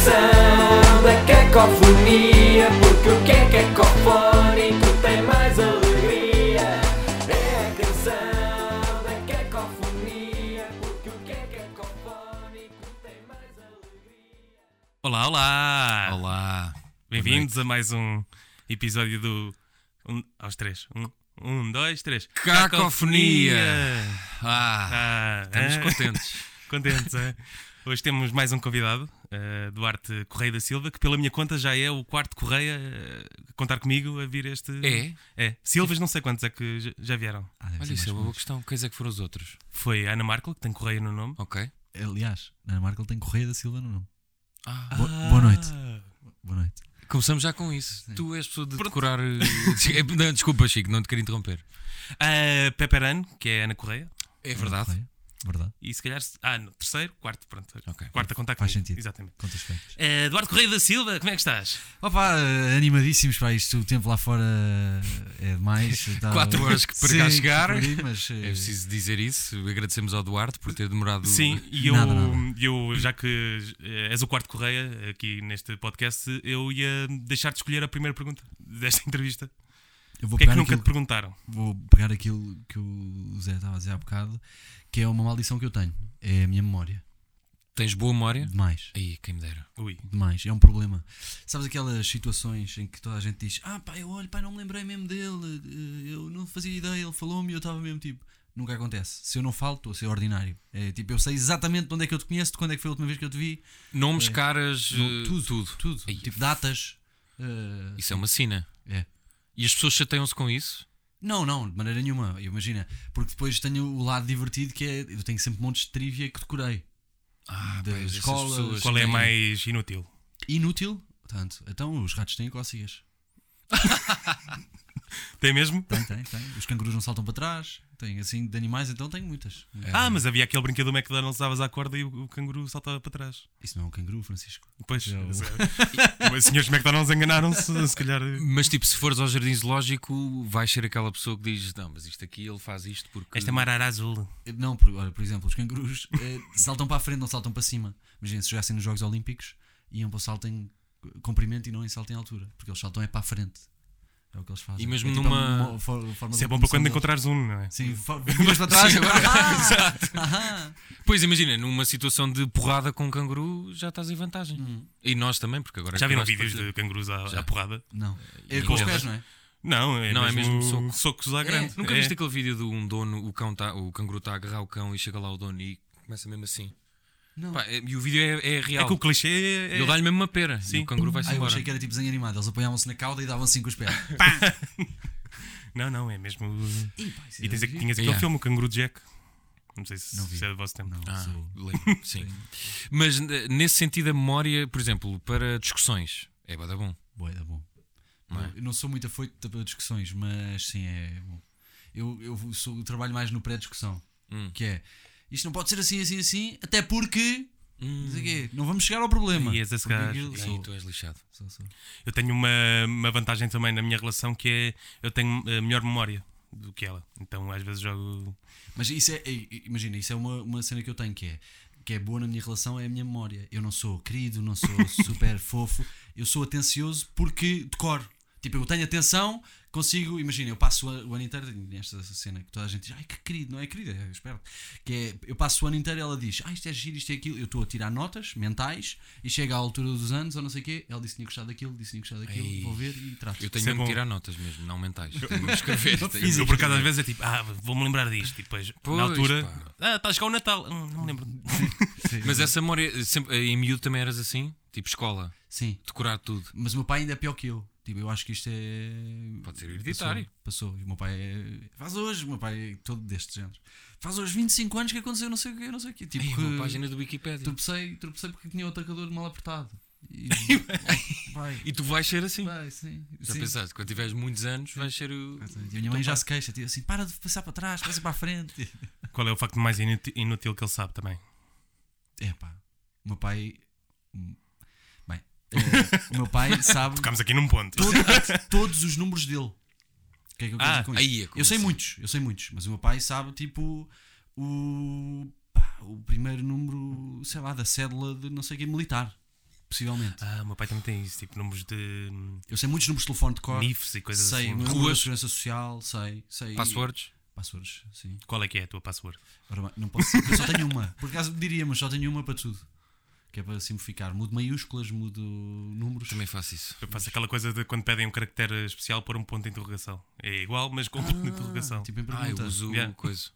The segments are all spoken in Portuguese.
canção da cacofonia. Porque o que é cacofónico tem mais alegria. É a canção da cacofonia. Porque o que é cacofónico tem mais alegria. Olá, olá! Olá. Bem-vindos a mais um episódio do. Um, aos três. Um, um, dois, três. Cacofonia. Ah, Ah, estamos ah, contentes. contentes, é? Hoje temos mais um convidado, eh, Duarte Correia da Silva, que pela minha conta já é o quarto Correia eh, a contar comigo a vir este. É? É. Silvas, não sei quantos é que já- vieram. Ah, Olha, isso é uma boa questão. Quais é que foram os outros? Foi a Ana Markel, que tem Correia no nome. Ok. Aliás, Ana Markel tem Correia da Silva no nome. Ah, Bo- boa noite. Boa noite. começamos já com isso. Tu és pessoa de decorar. eh, não, desculpa, Chico, não te queria interromper. A Pepperan, que é a Ana Correia. É verdade. Verdade. E se calhar. Ah, no terceiro, quarto, pronto. Ok. Quarto a contar Faz comigo. sentido. Exatamente. Contas feitas. Eh, Duarte Correia da Silva, como é que estás? Opa, eh, animadíssimos para isto. O tempo lá fora é demais. Tá- Quatro horas que para cá chegar. aí, mas, eh, É preciso dizer isso. Agradecemos ao Duarte por ter demorado. Sim, e eu, Nada, nada. eu já que eh, és o quarto Correia aqui neste podcast, eu ia deixar de escolher a primeira pergunta desta entrevista. Eu vou O que é que pegar, nunca te aquilo, perguntaram? vou pegar aquilo que o Zé estava a dizer há bocado, que é uma maldição que eu tenho. É a minha memória. Tens boa memória? Demais. Aí, quem me dera. Ui. Demais, é um problema. Sabes aquelas situações em que toda a gente diz: Ah, pá, eu olho, pá, não me lembrei mesmo dele, eh, eu não fazia ideia, ele falou-me e eu estava mesmo tipo. Nunca acontece. Se eu não falo, estou a ser ordinário. É tipo, eu sei exatamente de onde é que eu te conheço, de quando é que foi a última vez que eu te vi, Nomes, É. caras, No- eh, tudo, tudo. tudo. Aí. Tipo, datas. eh, Isso é uma sina. É. E as pessoas chateiam-se com isso? Não, não, de maneira nenhuma. Imagina, porque depois tenho o lado divertido que é eu tenho sempre montes de trivia que decorei. Ah, Das pois, essas escolas, pessoas Qual é a têm- mais inútil? Inútil, tanto. Então os ratos têm cócegas. Tem mesmo? Tem, tem, tem. Os cangurus não saltam para trás. Tem assim de animais, então tenho muitas. É. Ah, mas havia aquele brinquedo do McDonald's, davas à corda e o, o canguru saltava para trás. Isso não é um canguru, Francisco. Pois, Eu- mas, eh, os senhores McDonald's enganaram-se, se calhar. Mas tipo, se fores ao jardim zoológico, vais ser aquela pessoa que diz: Não, mas isto aqui ele faz isto porque. Esta é uma arara azul. Não, por, olha, por exemplo, os cangurus eh, saltam para a frente, não saltam para cima. Imagina, se jogassem nos Jogos Olímpicos, iam para o salto em comprimento e não em salto em altura. Porque eles saltam é para a frente. É o que eles fazem. E mesmo é tipo numa- Isso é bom para quando encontrares um, não é? Sim, viras para trás. Sim, agora- Ah, Pois imagina, numa situação de porrada com um canguru, já estás em vantagem. Hum. E nós também, porque agora. Já viram acabaste vídeos de cangurus à, Já. à porrada? Não. É com os pés, não é? Não, é, Não, é mesmo, mesmo soco. socos à grande. Nunca É. viste aquele vídeo de um dono, o, cão tá, o canguru está a agarrar o cão e chega lá o dono e começa mesmo assim. Não. Pá, é- e o vídeo é, é É real. que o clichê é. Ele dá-lhe mesmo uma pera e Sim. o canguru vai-se Ah, eu achei que era tipo desenho animado. Eles apoiavam-se na cauda e davam assim com os pés. Não, não, é mesmo. Ih, pá, E tens, é tinhas aquele Yeah. filme, o Canguru Jack. Não sei se, Não se é do vosso tempo. Não, Ah, sou- lembro, sim. Mas eh, nesse sentido, a memória, por exemplo, para discussões, é bada bom. Boa, é bom. Não é? Eu não sou muito afoito para discussões, mas sim, é bom. Eu, eu, sou, eu trabalho mais no pré-discussão, Hum. que é isto não pode ser assim, assim, assim, até porque Hum. não quê, não vamos chegar ao problema. E esse gajo. sou- tu és lixado. sou- sou. Eu tenho uma, uma vantagem também na minha relação que é eu tenho a melhor memória do que ela. Então às vezes jogo. Mas isso é, é- imagina, isso é uma, uma cena que eu tenho que é que é boa na minha relação é a minha memória. Eu não sou querido, não sou super fofo, eu sou atencioso porque decoro. Tipo, eu tenho atenção, consigo, imagina, eu passo o, ano inteiro nesta cena que toda a gente diz, ai que querido, não é querida, é esperto. Que é, eu passo o ano inteiro e ela diz, ah, isto é giro, isto é aquilo. Eu estou a tirar notas mentais e chega à altura dos anos ou não sei o quê, ela disse que tinha gostado daquilo, disse que tinha gostado daquilo, Ei. vou ver e trato. Eu tenho Isso é mesmo bom. que tirar notas mesmo, não mentais. Tenho mesmo que escrever. tenho Eu por acaso às vezes é tipo, ah, vou-me lembrar disto. E depois, Pois, na altura, pá. ah, está a chegar o Natal. Hum, não me lembro. Sim. Mas essa memória, sempre, em miúdo também eras assim? Tipo escola, Sim, decorar tudo. Mas o meu pai ainda é pior que eu. Tipo, eu acho que isto é. Pode ser hereditário. Passou. passou. E o meu pai é. Faz hoje, o meu pai é todo destes géneros. Faz hoje 25 anos que aconteceu não sei o que, não sei o que. Tipo, Ei, que uma página do Wikipedia. tropecei, tropecei porque tinha o atacador mal apertado. E. E tu vais ser assim. Vai, sim. Já sim. pensaste, quando tiveres muitos anos, vais ser o. E a minha mãe já se queixa, tipo assim, para de passar para trás, passa para a frente. Qual é o facto mais inútil, inútil que ele sabe também? É pá, o meu pai. O meu pai sabe Ficámos aqui num ponto. todo- todos os números dele. O que é que eu quero Ah, dizer com isso? aí é como Eu sei assim? muitos, eu sei muitos, mas o meu pai sabe tipo o, pá, o primeiro número, sei lá, da cédula de não sei o que militar. possivelmente. Ah, o meu pai também tem isso, tipo números de Eu sei muitos números de telefone de cor. NIFs e coisas sei, assim. número Ruas. segurança social, sei, sei. Passwords? Passwords, sim. Qual é que é a tua password? Ora não posso eu só tenho uma. Por acaso diria, mas só tenho uma para tudo. Que é para simplificar. Mudo maiúsculas, mudo números. Também faço isso. Eu faço aquela coisa de quando pedem um caractere especial pôr um ponto de interrogação. É igual, mas com um ponto de interrogação. Tipo em Ah, eu pergunta. uso Yeah. coisa.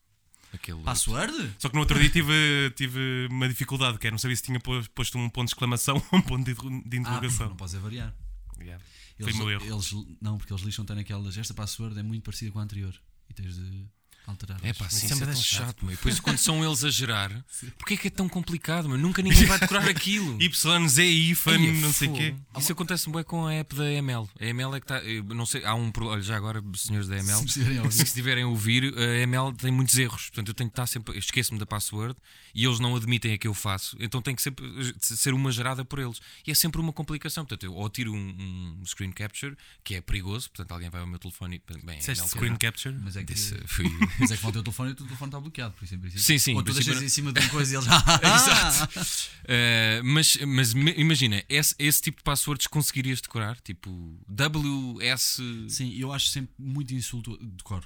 Aquele. Password? Só que no outro dia tive, tive uma dificuldade, que é não sabia se tinha pos- posto um ponto de exclamação ou um ponto de, Ah, interrogação. não podes é variar. Yeah. Foi Eles, o meu erro. eles- não, porque eles lixam tem aquelas. Esta password é muito parecida com a anterior. E tens de alterar. É pá, sim, Isso isso é é tão chato, meu. E depois quando são eles a gerar, porquê é que é tão complicado, meu? Nunca ninguém vai decorar aquilo. Y, Z, IFAN, Ai, é não sei o quê. Isso acontece bem com a app da ML. A ML é que está. Não sei, há um. Olha, já agora, senhores da ML, se estiverem a ouvir, a ML tem muitos erros. Portanto, eu tenho que estar sempre. Esqueço-me da password e eles não admitem a que eu faço. Então tem que sempre eh, ser uma gerada por eles. E é sempre uma complicação. Portanto, eu ou tiro um, um screen capture, que é perigoso. Portanto, alguém vai ao meu telefone e. Bem, Disseste screen capture? Mas é que, fui. Mas é que vão ter o telefone e o teu telefone está bloqueado, por princípio. Sim, sim, Ou em tu deixas não- em cima de uma coisa e eles. Exato. Uh, mas mas imagina, esse, esse tipo de passwords conseguirias decorar? Tipo WS. Sim, eu acho sempre muito insulto de cor.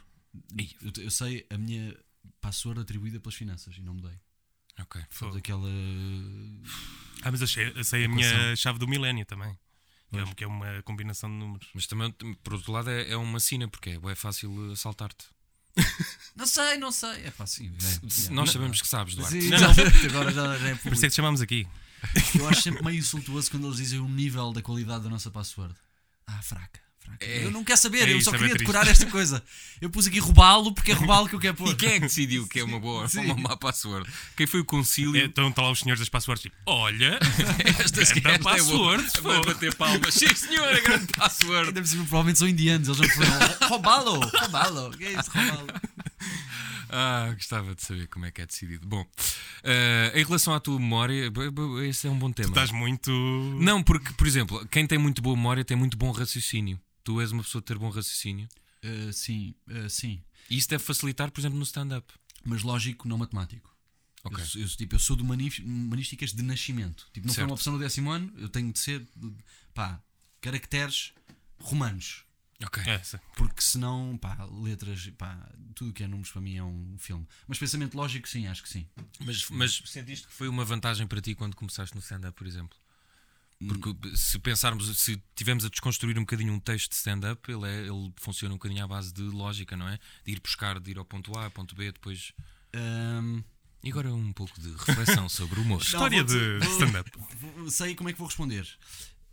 Ei. Eu, eu sei a minha password atribuída pelas finanças e não mudei. Ok. Sabes aquela. Ah, mas eu sei, eu sei a minha chave do milénio também. Que é, que é uma combinação de números. Mas também, por outro lado, é, é uma sina, porque é, é fácil assaltar-te. Não sei, não sei. É fácil. É, Nós sabemos que sabes, Duarte. Sim, Não, não, agora já, já é Por isso é que te chamamos aqui. Eu acho sempre meio insultuoso quando eles dizem o nível da qualidade da nossa password. Ah, fraca. Fraca. É. eu não quero saber, É eu só é queria decorar esta coisa. Eu pus aqui roubá-lo porque é roubá-lo que eu quero pôr. E quem é que decidiu que é uma boa ou uma má password? Quem foi o concílio? É, Então estão lá os senhores das passwords tipo, olha, esta esta é boa. password, Vai fogo. bater palmas. Sim, senhor, a grande password. Ainda cima, provavelmente são indianos. Eles não foram roubá-lo, roubá-lo. Que é isso, roubá-lo? Ah, gostava de saber como é que é decidido. Bom, eh, em relação à tua memória, esse é um bom tema. estás muito. Não, porque, por exemplo, quem tem muito boa memória tem muito bom raciocínio. Tu és uma pessoa de ter bom raciocínio. Uh, sim, uh, sim. E isso deve facilitar, por exemplo, no stand-up. Mas lógico, não matemático. Ok. Eu, sou- eu, tipo, eu sou de humanísticas de nascimento. Tipo, não foi Certo. uma opção no décimo ano, eu tenho de ser, pá, caracteres romanos. Ok. É. Porque senão, pá, letras, pá, tudo que é números para mim é um filme. Mas pensamento lógico, sim, acho que sim. Mas, mas sentiste que foi uma vantagem para ti quando começaste no stand-up, por exemplo? Porque se pensarmos, se tivermos a desconstruir um bocadinho um texto de stand-up, ele, é- ele funciona um bocadinho à base de lógica, não é? De ir buscar, de ir ao ponto A, ao ponto B, depois. Ahm, E agora um pouco de reflexão sobre o humor. História de stand-up. sei como é que vou responder.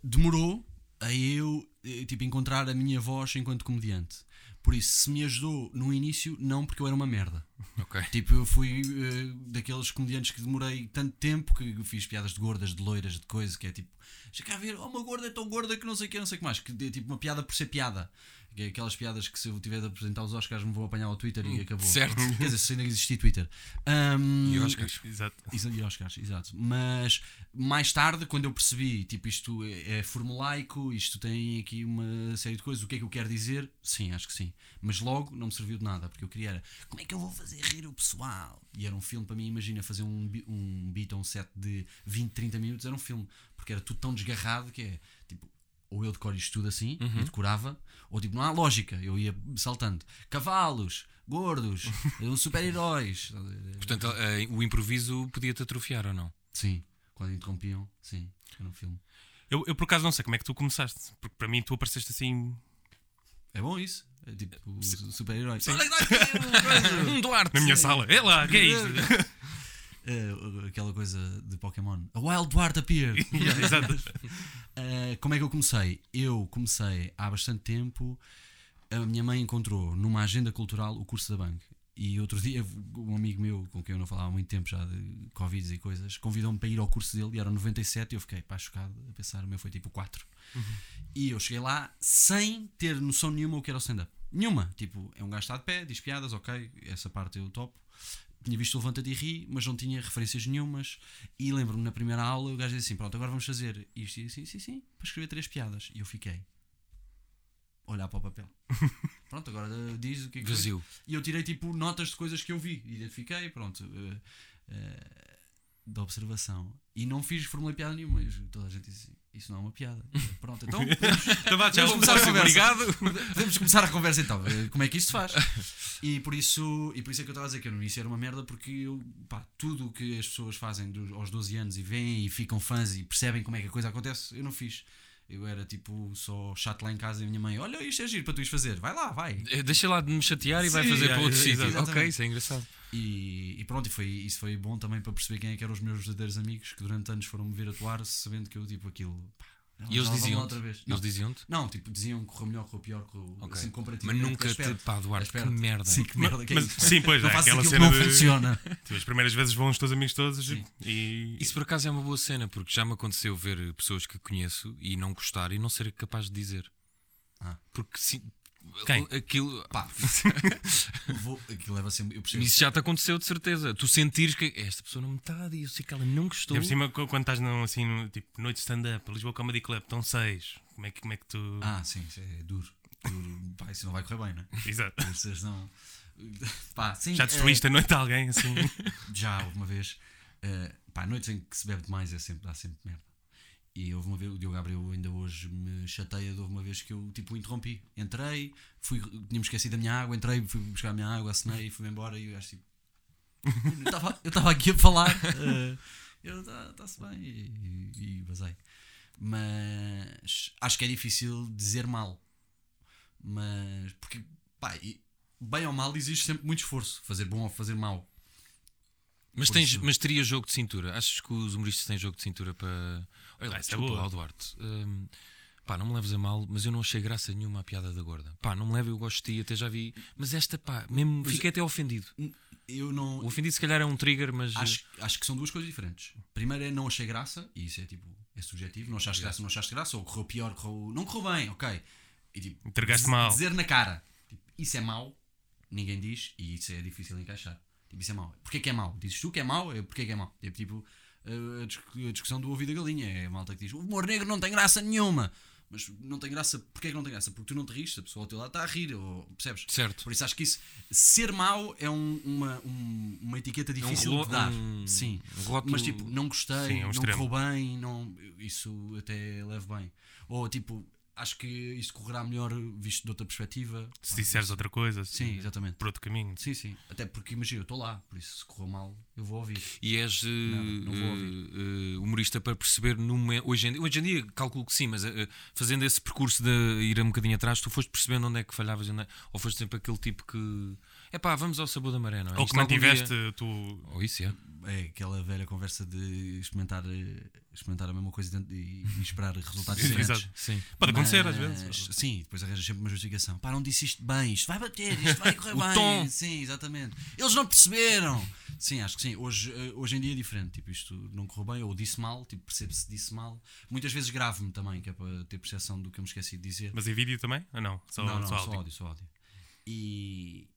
Demorou a eu eh, tipo, encontrar a minha voz enquanto comediante. Por isso, se me ajudou no início, não porque eu era uma merda. Ok. Tipo, eu fui eh, daqueles comediantes que demorei tanto tempo que fiz piadas de gordas, de loiras, de coisa, que é tipo, já cá a ver, oh, uma gorda é tão gorda que não sei o que, não sei o que mais. Que é tipo uma piada por ser piada. Que é aquelas piadas que se eu tiver de apresentar os Oscars me vou apanhar ao Twitter e acabou. certo. Quer dizer, se ainda existir Twitter. Ahm, E Oscars. Exato. e Oscars, exato. Mas mais tarde, quando eu percebi, tipo, isto é, é formulaico, isto tem aqui uma série de coisas, o que é que eu quero dizer? Sim, acho que sim. Mas logo não me serviu de nada, porque eu queria era, como é que eu vou fazer rir o pessoal? E era um filme para mim, imagina fazer um, um beat ou um set de 20, 30 minutos, era um filme, porque era tudo tão desgarrado que é, ou eu decoro isto tudo assim, e decorava, ou tipo, não há lógica, eu ia saltando. Cavalos, gordos, super-heróis. Portanto, eh, o improviso podia-te atrofiar ou não? Sim, quando interrompiam, sim, era um filme. Eu, eu por acaso não sei como é que tu começaste, porque para mim tu apareceste assim. É bom isso? É tipo su- super-herói. Um Duarte! Na minha sala. É lá, que é isto? Eh, aquela coisa de Pokémon. A Wild Dwart appeared. Exato. Eh, como é que eu comecei? Eu comecei há bastante tempo. A minha mãe encontrou numa agenda cultural o curso da Bank. E outro dia, um amigo meu com quem eu não falava há muito tempo já de Covid e coisas, convidou-me para ir ao curso dele e era 97 e eu fiquei pá, chocado a pensar, o meu foi tipo 4. E eu cheguei lá sem ter noção nenhuma o que era o stand-up. Nenhuma. Tipo, é um gajo que está de pé, diz piadas, ok, essa parte eu topo. Tinha visto o Levanta-te e Ri, mas não tinha referências nenhumas. E lembro-me na primeira aula, o gajo disse assim: Pronto, agora vamos fazer isto. E disse: Sim, sim, para escrever três piadas. E eu fiquei. Olhar para o papel. Pronto, agora eh, diz o que é que. Vazio. E eu tirei tipo notas de coisas que eu vi, identifiquei, pronto. eh, eh, da observação. E não fiz, formulei piada nenhuma. E toda a gente disse assim, isso não é uma piada. Pronto, então Então vá, tchau. Vamos começar a conversa. Obrigado. Podemos começar a conversa então. eh, Como é que isto se faz? E por isso, e por isso é que eu estava a dizer que eu no início era uma merda, porque eu, pá, tudo o que as pessoas fazem dos- aos 12 anos e veem e ficam fãs e percebem como é que a coisa acontece, eu não fiz. Eu era tipo só chato lá em casa e a minha mãe, olha, isto é giro para tu ires fazer, vai lá, vai. Eh, Deixa lá de me chatear e vai fazer para outro é, sítio. Ok, isso é engraçado. E, e pronto, e foi, isso foi bom também para perceber quem é que eram os meus verdadeiros amigos que durante anos foram me ver atuar, sabendo que eu tipo aquilo. pá, E eles diziam outra vez. Não, Eles diziam-te? não, tipo, diziam que correu melhor, correu pior, correu Ok. assim Mas comparativamente. nunca te. Pá, Duarte, que merda. Sim, que merda que é Mas, sim, pois, Não é aquela cena não de. funciona. As primeiras vezes vão os teus amigos todos Sim. e. Isso por acaso é uma boa cena, porque já me aconteceu ver pessoas que conheço e não gostar e não ser capaz de dizer. Ah. Porque sim, Quem? aquilo. Pá, vou, aquilo leva sempre. Eu percebo. Isso já te aconteceu de certeza. Tu sentires que esta pessoa não me está a dizer, eu sei que ela não gostou. E por cima, qu- quando estás num, assim, no, tipo, noite de stand-up, Lisboa Comedy Club, estão seis. Como é que, como é que tu. Ah, sim, é duro. duro. Pá, isso não vai correr bem, não é? Exato. Vocês não. Pá, sim, Já é, destruíste a noite de alguém, assim. Já houve uma vez. eh, pá, noites em que se bebe demais é sempre, dá sempre merda. E houve uma vez, o Diogo Gabriel ainda hoje me chateia de houve uma vez que eu tipo interrompi. Entrei, fui, tinha-me esquecido da minha água, entrei, fui buscar a minha água, assinei e fui-me embora e eu acho tipo. Eu estava- aqui a falar. eh, eu está-se bem e, basei. Mas acho que é difícil dizer mal. Mas porque pá, bem ou mal exige sempre muito esforço. Fazer bom ou fazer mal. Mas, tens, isso- mas teria jogo de cintura? Achas que os humoristas têm jogo de cintura para. Olha lá, Ah, é desculpa boa. Duarte. Hum, pá, não me leves a mal, mas eu não achei graça nenhuma à piada da gorda. Pá, não me leve, eu gosto de ti, até já vi. Mas esta, pá, mesmo fiquei até ofendido. Eu não. O ofendido se calhar é um trigger, mas. Acho, acho que são duas coisas diferentes. Primeiro é não achei graça, e isso é tipo, é subjetivo, não achaste graça, não achaste graça, ou correu pior, correu. Não correu bem, ok. E tipo, Entregaste mal. Dizer na cara, tipo, isso é mau, ninguém diz, e isso é difícil encaixar. Tipo, isso é mau. Porquê que é mau? Dizes tu que é mau, é porquê que é mau? Tipo, tipo a, a dis- a discussão do ouvido da galinha, é a malta que diz, o humor negro não tem graça nenhuma. Mas não tem graça, porquê que não tem graça? Porque tu não te rires, a pessoa ao teu lado está a rir, ou, percebes? Certo. Por isso acho que isso, ser mau é um- uma, um- uma etiqueta É um difícil relo- de dar. um- Sim. Mas tipo, não gostei, Sim, é não extremo. correu bem, não, isso até levo bem. Ou tipo, acho que isto correrá melhor visto de outra perspectiva. Se disseres outra coisa, Sim, assim, exatamente. por outro caminho. Sim, sim. Até porque imagina, eu estou lá, por isso se correu mal, eu vou ouvir. E és eh, não vou ouvir. eh, humorista para perceber no momento, hoje, em, dia- hoje em dia, calculo que sim, mas eh, fazendo esse percurso de ir um bocadinho atrás, tu foste percebendo onde é que falhavas, onde é- ou foste sempre aquele tipo que é pá, vamos ao sabor da maré, não é? Ou que mantiveste dia- tu. Ou isso, é. É aquela velha conversa de experimentar, experimentar a mesma coisa e, e esperar resultados Sim, diferentes. exato. Sim. Pode acontecer às Mas, vezes. Sim, depois arranjas sempre uma justificação. Pá, não disse isto bem, isto vai bater, isto vai correr bem. tom. Sim, exatamente. Eles não perceberam. Sim, acho que sim. Hoje, eh, hoje em dia é diferente. Tipo, isto não correu bem, ou disse mal, tipo, percebe-se disse mal. Muitas vezes gravo-me também, que é para ter percepção do que eu me esqueci de dizer. Mas em vídeo também? Ou não? Só, não, não, só só áudio. áudio, só áudio. E.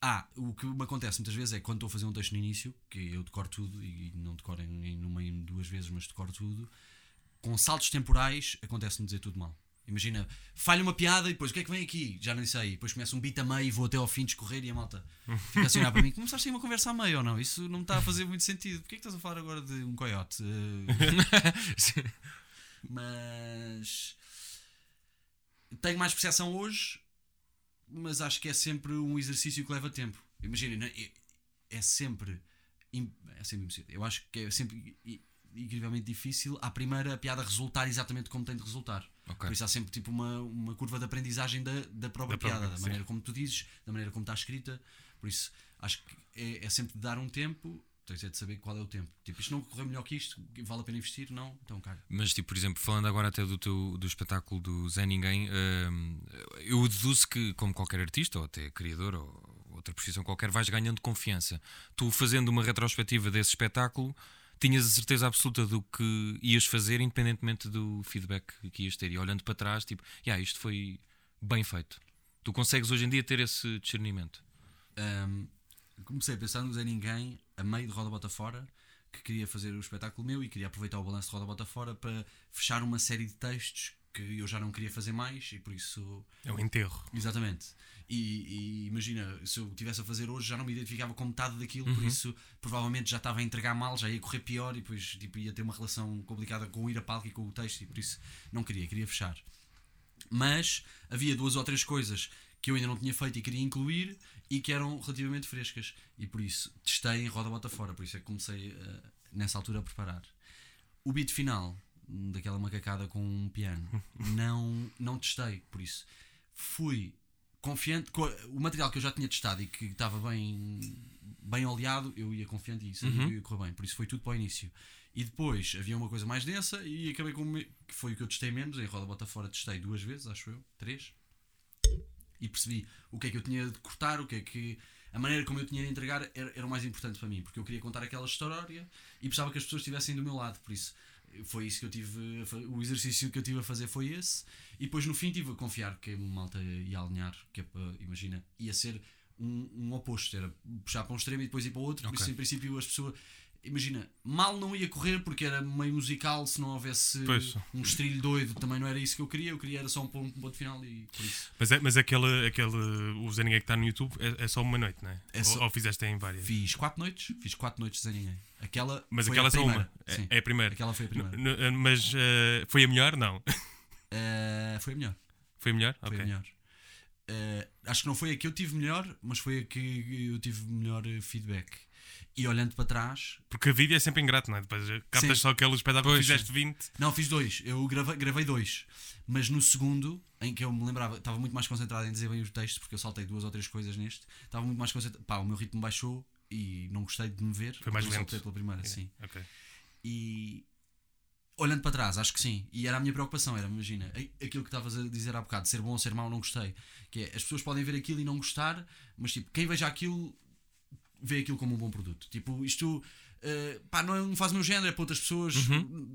Ah, o que me acontece muitas vezes é quando estou a fazer um texto no início, que eu decoro tudo e não decoro em, em, no meio duas vezes, mas decoro tudo, com saltos temporais acontece-me dizer tudo mal. Imagina, falha uma piada e depois o que é que vem aqui? Já nem sei. Depois começa um beat a meio e vou até ao fim discorrer e a malta fica assim a olhar para mim. Começaste a uma conversa a meio ou não? Isso não me está a fazer muito sentido. Porquê é que estás a falar agora de um coiote? Eh, mas tenho mais percepção hoje, mas acho que é sempre um exercício que leva tempo. Imagina, né, é, é sempre é sempre impossível. Eu acho que é sempre incrivelmente difícil à primeira a piada resultar exatamente como tem de resultar. Ok. Por isso há sempre tipo uma, uma curva de aprendizagem da, da própria Da própria, piada, da sim. maneira como tu dizes, da maneira como está escrita. Por isso acho que é, é sempre dar um tempo, tens é de saber qual é o tempo. Tipo, isto não correu melhor que isto, vale a pena investir? Não? Então caga. Mas, tipo, por exemplo, falando agora até do, teu, do espetáculo do Zé Ninguém, hum, eu deduzo que, como qualquer artista, ou até criador, ou outra profissão qualquer, vais ganhando confiança. Tu, fazendo uma retrospectiva desse espetáculo, tinhas a certeza absoluta do que ias fazer, independentemente do feedback que ias ter. E olhando para trás, tipo, yeah, isto foi bem feito. Tu consegues hoje em dia ter esse discernimento. Um, comecei a pensar no Zé Ninguém, a meio de Roda Bota Fora, que queria fazer o espetáculo meu e queria aproveitar o balanço de Roda Bota Fora para fechar uma série de textos porque eu já não queria fazer mais e por isso. É um enterro. Exatamente. E, e imagina, se eu tivesse a fazer hoje, já não me identificava com metade daquilo, por isso provavelmente já estava a entregar mal, já ia correr pior e depois tipo, ia ter uma relação complicada com o ir a palco e com o texto, e por isso não queria, queria fechar. Mas havia duas ou três coisas que eu ainda não tinha feito e queria incluir e que eram relativamente frescas. E por isso testei em roda bota fora, por isso é que comecei eh, nessa altura a preparar. O beat final, daquela macacada com um piano, não, não testei, por isso fui confiante. com o material que eu já tinha testado e que estava bem, bem oleado, eu ia confiante e sabia que ia correr bem, por isso foi tudo para o início. E depois havia uma coisa mais densa e acabei com. que foi o que eu testei menos. Em roda bota fora testei duas vezes, acho eu, três e percebi o que é que eu tinha de cortar, o que é que. A maneira como eu tinha de entregar era, era o mais importante para mim, porque eu queria contar aquela história e precisava que as pessoas estivessem do meu lado, por isso foi isso que eu tive. O exercício que eu tive a fazer foi esse, e depois no fim tive a confiar que a malta ia alinhar, que é para, imagina, ia ser um, um oposto, era puxar para um extremo e depois ir para o outro, por Ok. isso em princípio as pessoas. Imagina, mal não ia correr porque era meio musical, se não houvesse Pois. um estrilho doido, também não era isso que eu queria, eu queria era só um ponto, um ponto final e por isso. Mas, é, mas aquele, aquele o Zé Ninguém que está no YouTube é, é só uma noite, não é? É só- Ou, ou fizeste em várias? Fiz quatro noites, fiz quatro noites ninguém. Aquela Mas foi aquela a é só primeira. uma. Sim, É, é a primeira. aquela foi a primeira. N- n- mas eh, foi a melhor? Não. Eh, foi a melhor. Foi a melhor? Foi Ok. a melhor. Eh, acho que não foi a que eu tive melhor, mas foi a que eu tive melhor eh, feedback. E olhando para trás, Porque a vídeo é sempre ingrato, não é? Depois eh, captas Sim. só aquele espetáculo que fizeste 20. não, fiz dois. Eu gravei, gravei dois. Mas no segundo, em que eu me lembrava, estava muito mais concentrado em dizer bem o texto, porque eu saltei duas ou três coisas neste. Estava muito mais concentrado. Pá, o meu ritmo baixou e não gostei de me ver. Foi mais lento. saltei pela primeira, É, sim. ok. E olhando para trás, acho que sim. E era a minha preocupação, era, imagina, aquilo que estavas a dizer há bocado, ser bom ou ser mau, não gostei. Que é, as pessoas podem ver aquilo e não gostar, mas tipo, quem veja aquilo vê aquilo como um bom produto. Tipo, isto eh, pá, não faz o meu género, é para outras pessoas,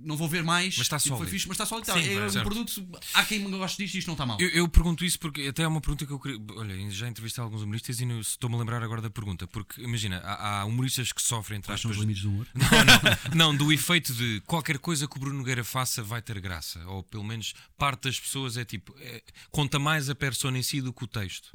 não vou ver mais. Mas está tipo, foi sólido. fixe, mas está sólido. Sim, é um certo. produto, há quem goste disto e isto não está mal. Eu, eu pergunto isso porque até é uma pergunta que eu queria. Olha, já entrevistei alguns humoristas e não- estou-me a lembrar agora da pergunta. Porque imagina, há, há humoristas que sofrem entre Quais são os aspas, limites do humor? Não, do efeito de qualquer coisa que o Bruno Nogueira faça vai ter graça. Ou pelo menos parte das pessoas é tipo. é, conta mais a persona em si do que o texto.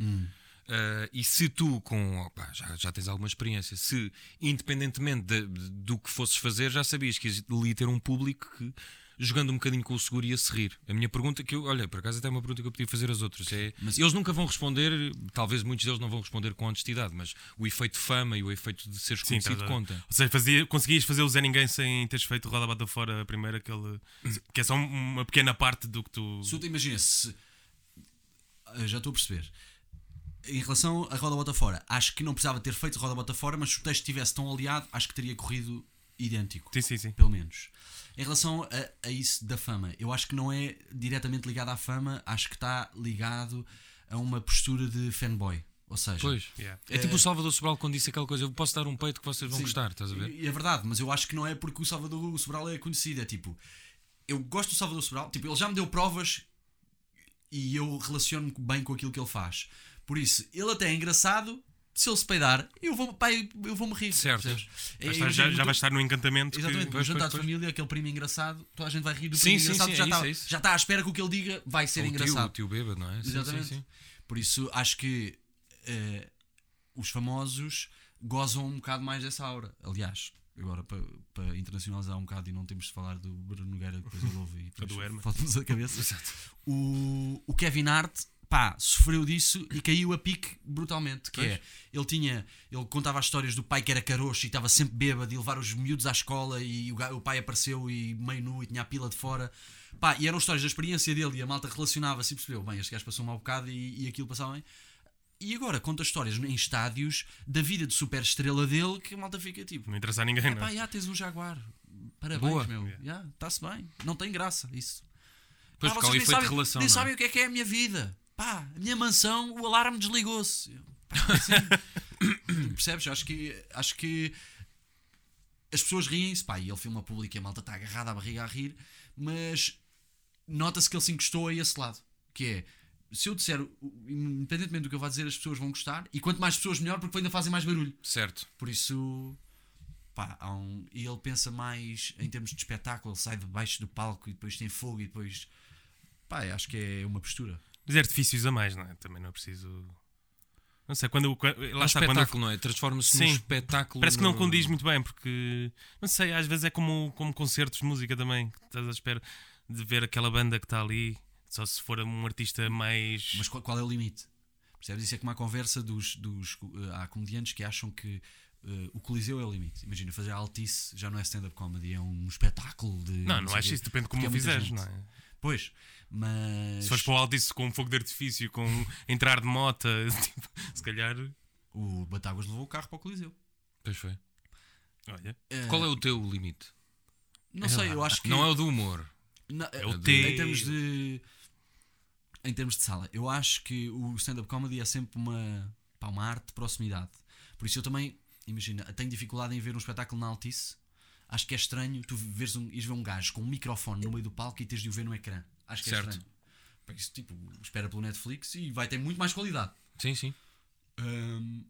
Ah, e se tu, com. opá, já, já tens alguma experiência, se independentemente de- de- do que fosses fazer, já sabias que ali ter um público que. Jogando um bocadinho com o seguro ia se rir. A minha pergunta, que eu, olha, por acaso até é uma pergunta que eu podia fazer às outras, é. Mas- Eles nunca vão responder, talvez muitos deles não vão responder com honestidade, mas o efeito fama e o efeito de seres Sim, conhecido a- conta. Ou seja, fazia, conseguias fazer o Zé Ninguém sem teres feito roda bata fora a primeira, aquele, que é só uma pequena parte do que tu. Se tu imagina se Ah, já estou a perceber. Em relação a roda bota fora, acho que não precisava ter feito roda bota fora, mas se o texto estivesse tão aliado, acho que teria corrido idêntico. Sim, sim, sim. Pelo menos. Em relação a, a isso da fama, eu acho que não é diretamente ligado à fama, acho que está ligado a uma postura de fanboy. Ou seja, Pois. Yeah. É tipo o Salvador Sobral quando disse aquela coisa: eu posso dar um peito que vocês vão Sim. gostar, estás a ver? É verdade, mas eu acho que não é porque o Salvador Sobral é conhecido. É tipo, eu gosto do Salvador Sobral, tipo, ele já me deu provas e eu relaciono-me bem com aquilo que ele faz. Por isso, ele até é engraçado. Se ele se peidar, eu vou, pá, eu, eu vou me rir. Certo. percebes? É, Já, já, já vai estar no encantamento. que- Exatamente, no Pois, jantar de família, aquele primo engraçado, toda a gente vai rir do Sim, primo sim, engraçado, sim, já, é está, isso, é isso. já está à espera que o que ele diga vai ser o, tio, engraçado. o tio bêbado, não é? Sim, Exatamente. sim, sim. Por isso acho que eh, os famosos gozam um bocado mais dessa aura. Aliás, agora para, para internacionalizar um bocado e não temos de falar do Bruno Nogueira, que depois ele ouve e falta-nos a cabeça. o, o Kevin Hart. Pá, sofreu disso e caiu a pique brutalmente. Que é, ele tinha, ele contava as histórias do pai que era caroxo e estava sempre bêbado e levar os miúdos à escola e o, o pai apareceu e meio nu e tinha a pila de fora. Pá, e eram histórias da experiência dele e a malta relacionava-se e percebeu, bem, este gajo passou um mau bocado e, e aquilo passava bem. E agora conta histórias em estádios da vida de super estrela dele que a malta fica tipo, Não interessa a ninguém, não pá, é? já tens um Jaguar. Parabéns, Boa. meu. Yeah. Está-se bem. Não tem graça isso. Pois, o vocês nem sabem, de relação. nem é? sabem o que é que é a minha vida. Pá, a minha mansão, o alarme desligou-se. Assim, percebes? Acho que, acho que as pessoas riem-se, pá, e ele filma público e a malta está agarrada à barriga a rir, mas nota-se que ele se encostou a esse lado, que é se eu disser, independentemente do que eu vá dizer, as pessoas vão gostar, e quanto mais pessoas, melhor, porque ainda fazem mais barulho. Certo. Por isso, pá, há um, e ele pensa mais em termos de espetáculo. Ele sai debaixo do palco e depois tem fogo e depois Pá, acho que é uma postura. Mas artifícios a mais, não é? Também não é preciso. Não sei, quando. quando É um lá está, quando espetáculo, não é? Transforma-se num espetáculo. Parece que não no- condiz muito bem, porque. Não sei, às vezes é como, como concertos de música também. que Estás à espera de ver aquela banda que está ali. Só se for um artista mais. Mas qual, qual é o limite? Percebes? Isso é como a conversa dos. dos eh, há comediantes que acham que eh, o Coliseu é o limite. Imagina, fazer a Altice já não é stand-up comedy, é um espetáculo de. Não, não sei acho isso, depende de como o é muita fizeres, não é? Pois, mas. Se fores para o Altice com um fogo de artifício, com entrar de mota, tipo, se calhar. O Batáguas levou o carro para o Coliseu. Pois foi. Olha. Eh, Qual é o teu limite? Não sei, eu acho que. Não é o do humor. Não, É o em T. termos de em termos de sala, eu acho que o stand-up comedy é sempre uma, pá, uma arte de proximidade. Por isso eu também, imagina, tenho dificuldade em ver um espetáculo na Altice. Acho que é estranho tu veres um, ires ver um gajo com um microfone no meio do palco e teres de o ver no ecrã. Acho que Certo. é estranho. Isso, tipo, espera pelo Netflix e vai ter muito mais qualidade. Sim, sim. Hum,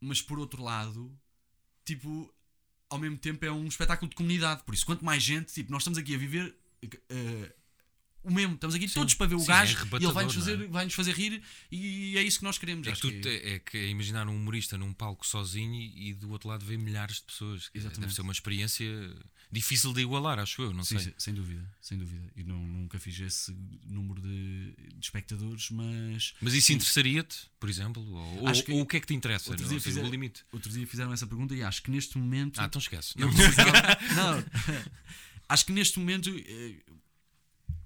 mas por outro lado, tipo, ao mesmo tempo é um espetáculo de comunidade. Por isso, quanto mais gente, tipo, nós estamos aqui a viver eh, o mesmo, estamos aqui todos para ver o Sim, gajo é e ele vai-nos fazer, não é? vai-nos fazer rir e é isso que nós queremos. É que, Acho tu que- é que é imaginar um humorista num palco sozinho e, e do outro lado ver milhares de pessoas. Exatamente. Deve ser uma experiência difícil de igualar, acho eu. Não Sim, sei. sim, sem dúvida, sem dúvida. E não, nunca fiz esse número de, de espectadores, mas Mas isso interessaria-te, por exemplo? Ou, que- ou o que é que te interessa? outro Não, dia fizer- o limite. outro dia fizeram essa pergunta e acho que neste momento Ah, então esquece. Não. precisava. não. Acho que neste momento.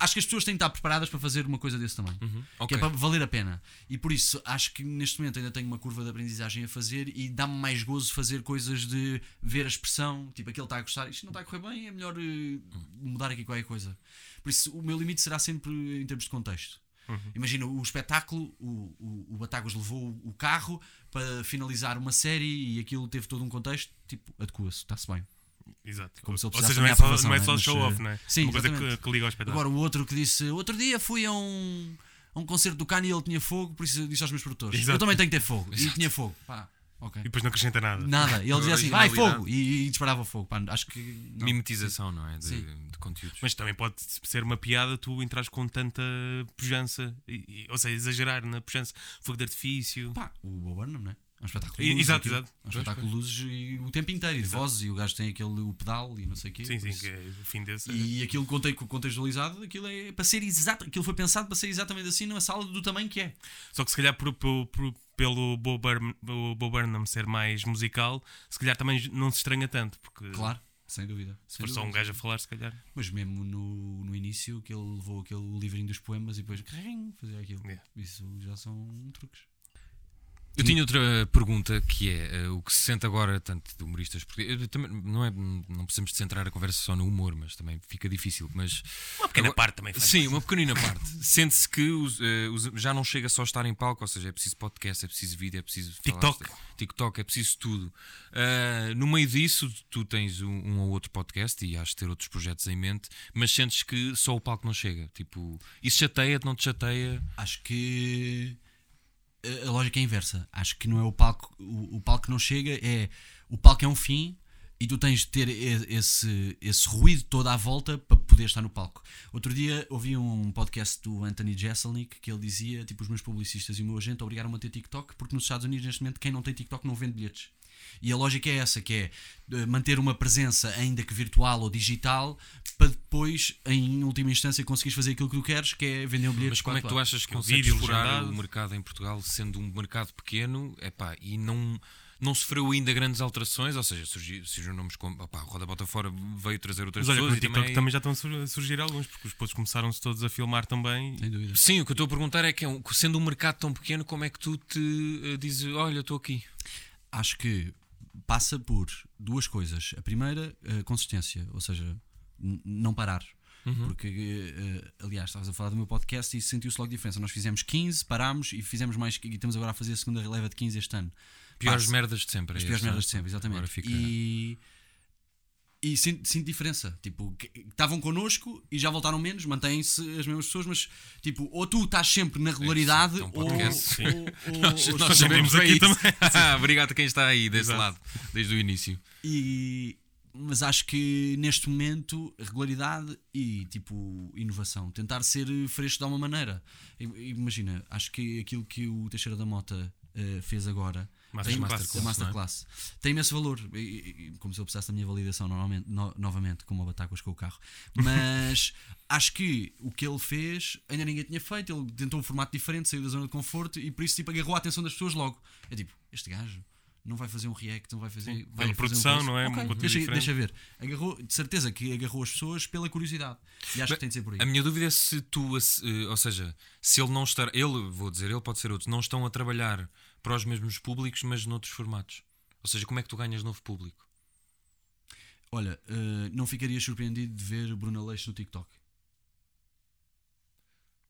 Acho que as pessoas têm de estar preparadas para fazer uma coisa desse tamanho. Uhum, Que ok. é para valer a pena. E por isso acho que neste momento ainda tenho uma curva de aprendizagem a fazer e dá-me mais gozo fazer coisas de ver a expressão, tipo aquele está a gostar, isto não está a correr bem, é melhor eh, mudar aqui qualquer coisa. Por isso o meu limite será sempre em termos de contexto. Imagina o espetáculo, o, o, o Batagos levou o carro para finalizar uma série e aquilo teve todo um contexto, tipo, adequa-se, está-se bem. Exato. Como se ele Ou seja, não é só, aprovação, não é né? só Mas, show-off, eh, não é? sim, Uma coisa que, que liga ao espetáculo. Agora o outro que disse: Outro dia fui a um, a um concerto do Kanye e ele tinha fogo, por isso disse aos meus produtores: Exato. Eu também tenho que ter fogo. E tinha fogo. Pá, ok. E depois não acrescenta nada. Nada. E ele dizia assim: Vai, fogo. E, e disparava fogo. Pá, acho que. não. Mimetização, não é? De, de conteúdos. Mas também pode ser uma piada tu entras com tanta pujança, e- e- ou seja, exagerar na pujança, fogo de artifício. Pá, o Bo Burnham, né? É um espetáculo de luzes. exato, aquilo. exato. É um espetáculo de luzes e o tempo inteiro. E de vozes. E o gajo tem aquele o pedal e não sei o quê. Sim, sim, que é o fim desse. E aquilo conte- contextualizado, aquilo é para ser exato, aquilo foi pensado para ser exatamente assim numa sala do tamanho que é. Só que se calhar por, por- por- pelo Bo Burnham, o Bo Burnham ser mais musical, se calhar também não se estranha tanto, porque Claro, sem dúvida. se for só um gajo a falar, se calhar. Mas mesmo no, no início que ele levou aquele livrinho dos poemas e depois fazia aquilo. Yeah. Isso já são truques. Eu tinha outra pergunta que é eh, o que se sente agora, tanto de humoristas portugueses. eu também- Não, é, não precisamos de centrar a conversa só no humor, mas também fica difícil. Mas Uma pequena Agora- parte também faz. Sim, uma pequenina parte. Sente-se que os, eh, os- já não chega só a estar em palco, ou seja, é preciso podcast, é preciso vídeo, é preciso TikTok. falaste- TikTok, é preciso tudo. Ah, no meio disso, tu tens um, um ou outro podcast e has de ter outros projetos em mente, mas sentes que só o palco não chega. Tipo, isso chateia-te, não te chateia? Acho que a- lógica é inversa. Acho que não é o palco, o, o palco não chega, é o palco é um fim e tu tens de ter esse, esse ruído todo à volta para poder estar no palco. Outro dia ouvi um podcast do Anthony Jeselnik que ele dizia: tipo, os meus publicistas e o meu agente obrigaram-me a ter TikTok porque nos Estados Unidos, neste momento, quem não tem TikTok não vende bilhetes. E a lógica é essa, que é eh, manter uma presença, ainda que virtual ou digital, para depois, em última instância, conseguires fazer aquilo que tu queres, que é vender um bilhete. Mas como é que tu achas que o consegues vídeo explorar o mercado em Portugal sendo um mercado pequeno epá, e não, não sofreu ainda grandes alterações? Ou seja, surgiu, surgiram nomes como opá, Roda Bota Fora veio trazer outras Mas olha, pessoas TikTok também... também... já estão a sur- a surgir alguns, porque os posts começaram-se todos a filmar também. Sem dúvida. Sim, o que eu estou a perguntar é que é sendo um mercado tão pequeno, como é que tu te eh, dizes, olha, estou aqui? acho que passa por duas coisas. A primeira, a consistência, ou seja, não parar. Porque, eh, aliás, estavas a falar do meu podcast e sentiu-se logo diferença. Nós fizemos 15, parámos e fizemos mais. E estamos agora a fazer a segunda leva de 15 este ano. Piores Passa. merdas de sempre. As é piores merdas de sempre, exatamente. Agora fica... E, e sinto, sinto diferença. Tipo, estavam connosco e já voltaram menos, mantêm-se as mesmas pessoas, mas tipo, ou tu estás sempre na regularidade, é um ou, podcast, ou- ou- Nós, ou- nós sabemos aqui aqui também. Obrigado a quem está aí desse Exato. lado, desde o início. E mas acho que neste momento regularidade e tipo inovação, tentar ser fresco de alguma maneira. Imagina, acho que aquilo que o Teixeira da Mota eh, fez agora tem, Masterclass, masterclass tem imenso valor. E- e- como se eu precisasse da minha validação normalmente, no- novamente, como a Batáguas com o carro. Mas acho que o que ele fez ainda ninguém tinha feito. Ele tentou um formato diferente, saiu da zona de conforto e por isso tipo, agarrou a atenção das pessoas logo. É tipo, este gajo não vai fazer um react, não vai fazer. vai pela fazer produção, um não é? Um Ok, conteúdo deixa, deixa ver. Agarrou, de certeza que agarrou as pessoas pela curiosidade. E acho que tem de ser por aí. A minha dúvida é se tu, eh, ou seja, se ele não estar, ele, vou dizer, ele pode ser outro, não estão a trabalhar para os mesmos públicos, mas noutros formatos. Ou seja, como é que tu ganhas novo público? Olha, eh, não ficarias surpreendido de ver Bruna Leixo no TikTok.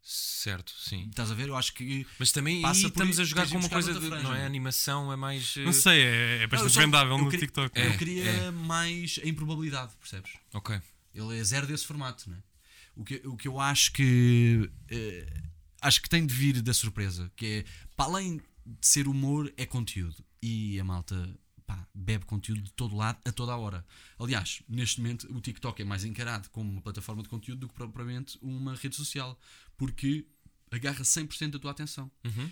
Certo, sim. Estás a ver? Eu acho que. Mas também Passa estamos a jogar com uma coisa de, não é? não é? Animação é mais. eh, Não sei, é, é Não, bastante só- vendável no queria- TikTok. É. Eu queria é. mais a improbabilidade, percebes? Ok. Ele é zero desse formato, né? O que, o que eu acho que eh, acho que tem de vir da surpresa, que é para além ser humor, é conteúdo. E a malta pá, bebe conteúdo de todo lado a toda a hora. Aliás, neste momento o TikTok é mais encarado como uma plataforma de conteúdo do que propriamente uma rede social, porque agarra 100% da tua atenção.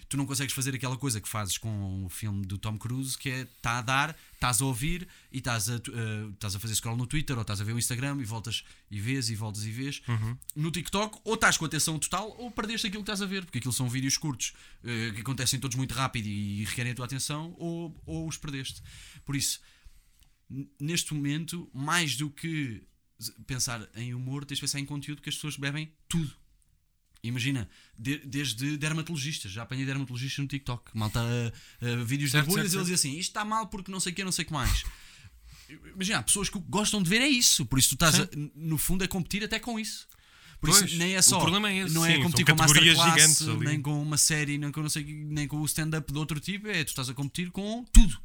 Tu não consegues fazer aquela coisa que fazes com o filme do Tom Cruise, que é está a dar, estás a ouvir e estás a, eh, estás a fazer scroll no Twitter ou estás a ver o Instagram e voltas e vês e voltas e vês. No TikTok, ou estás com atenção total ou perdeste aquilo que estás a ver, porque aquilo são vídeos curtos eh, que acontecem todos muito rápido e requerem a tua atenção, ou, ou os perdeste. Por isso, neste momento, mais do que pensar em humor, tens de pensar em conteúdo que as pessoas bebem tudo. Imagina, de- desde dermatologistas, já apanhei dermatologistas no TikTok, malta uh, uh, vídeos Certo, de bolhas e eles dizem assim: isto está mal porque não sei o que, não sei o que mais. Imagina, pessoas que gostam de ver é isso, por isso tu estás, a- no fundo, a competir até com isso. Por Pois, isso, nem é o só. problema é esse, não sim, é competir com masterclass, nem com uma série, nem com, não sei, nem com o stand-up de outro tipo, é tu estás a competir com tudo.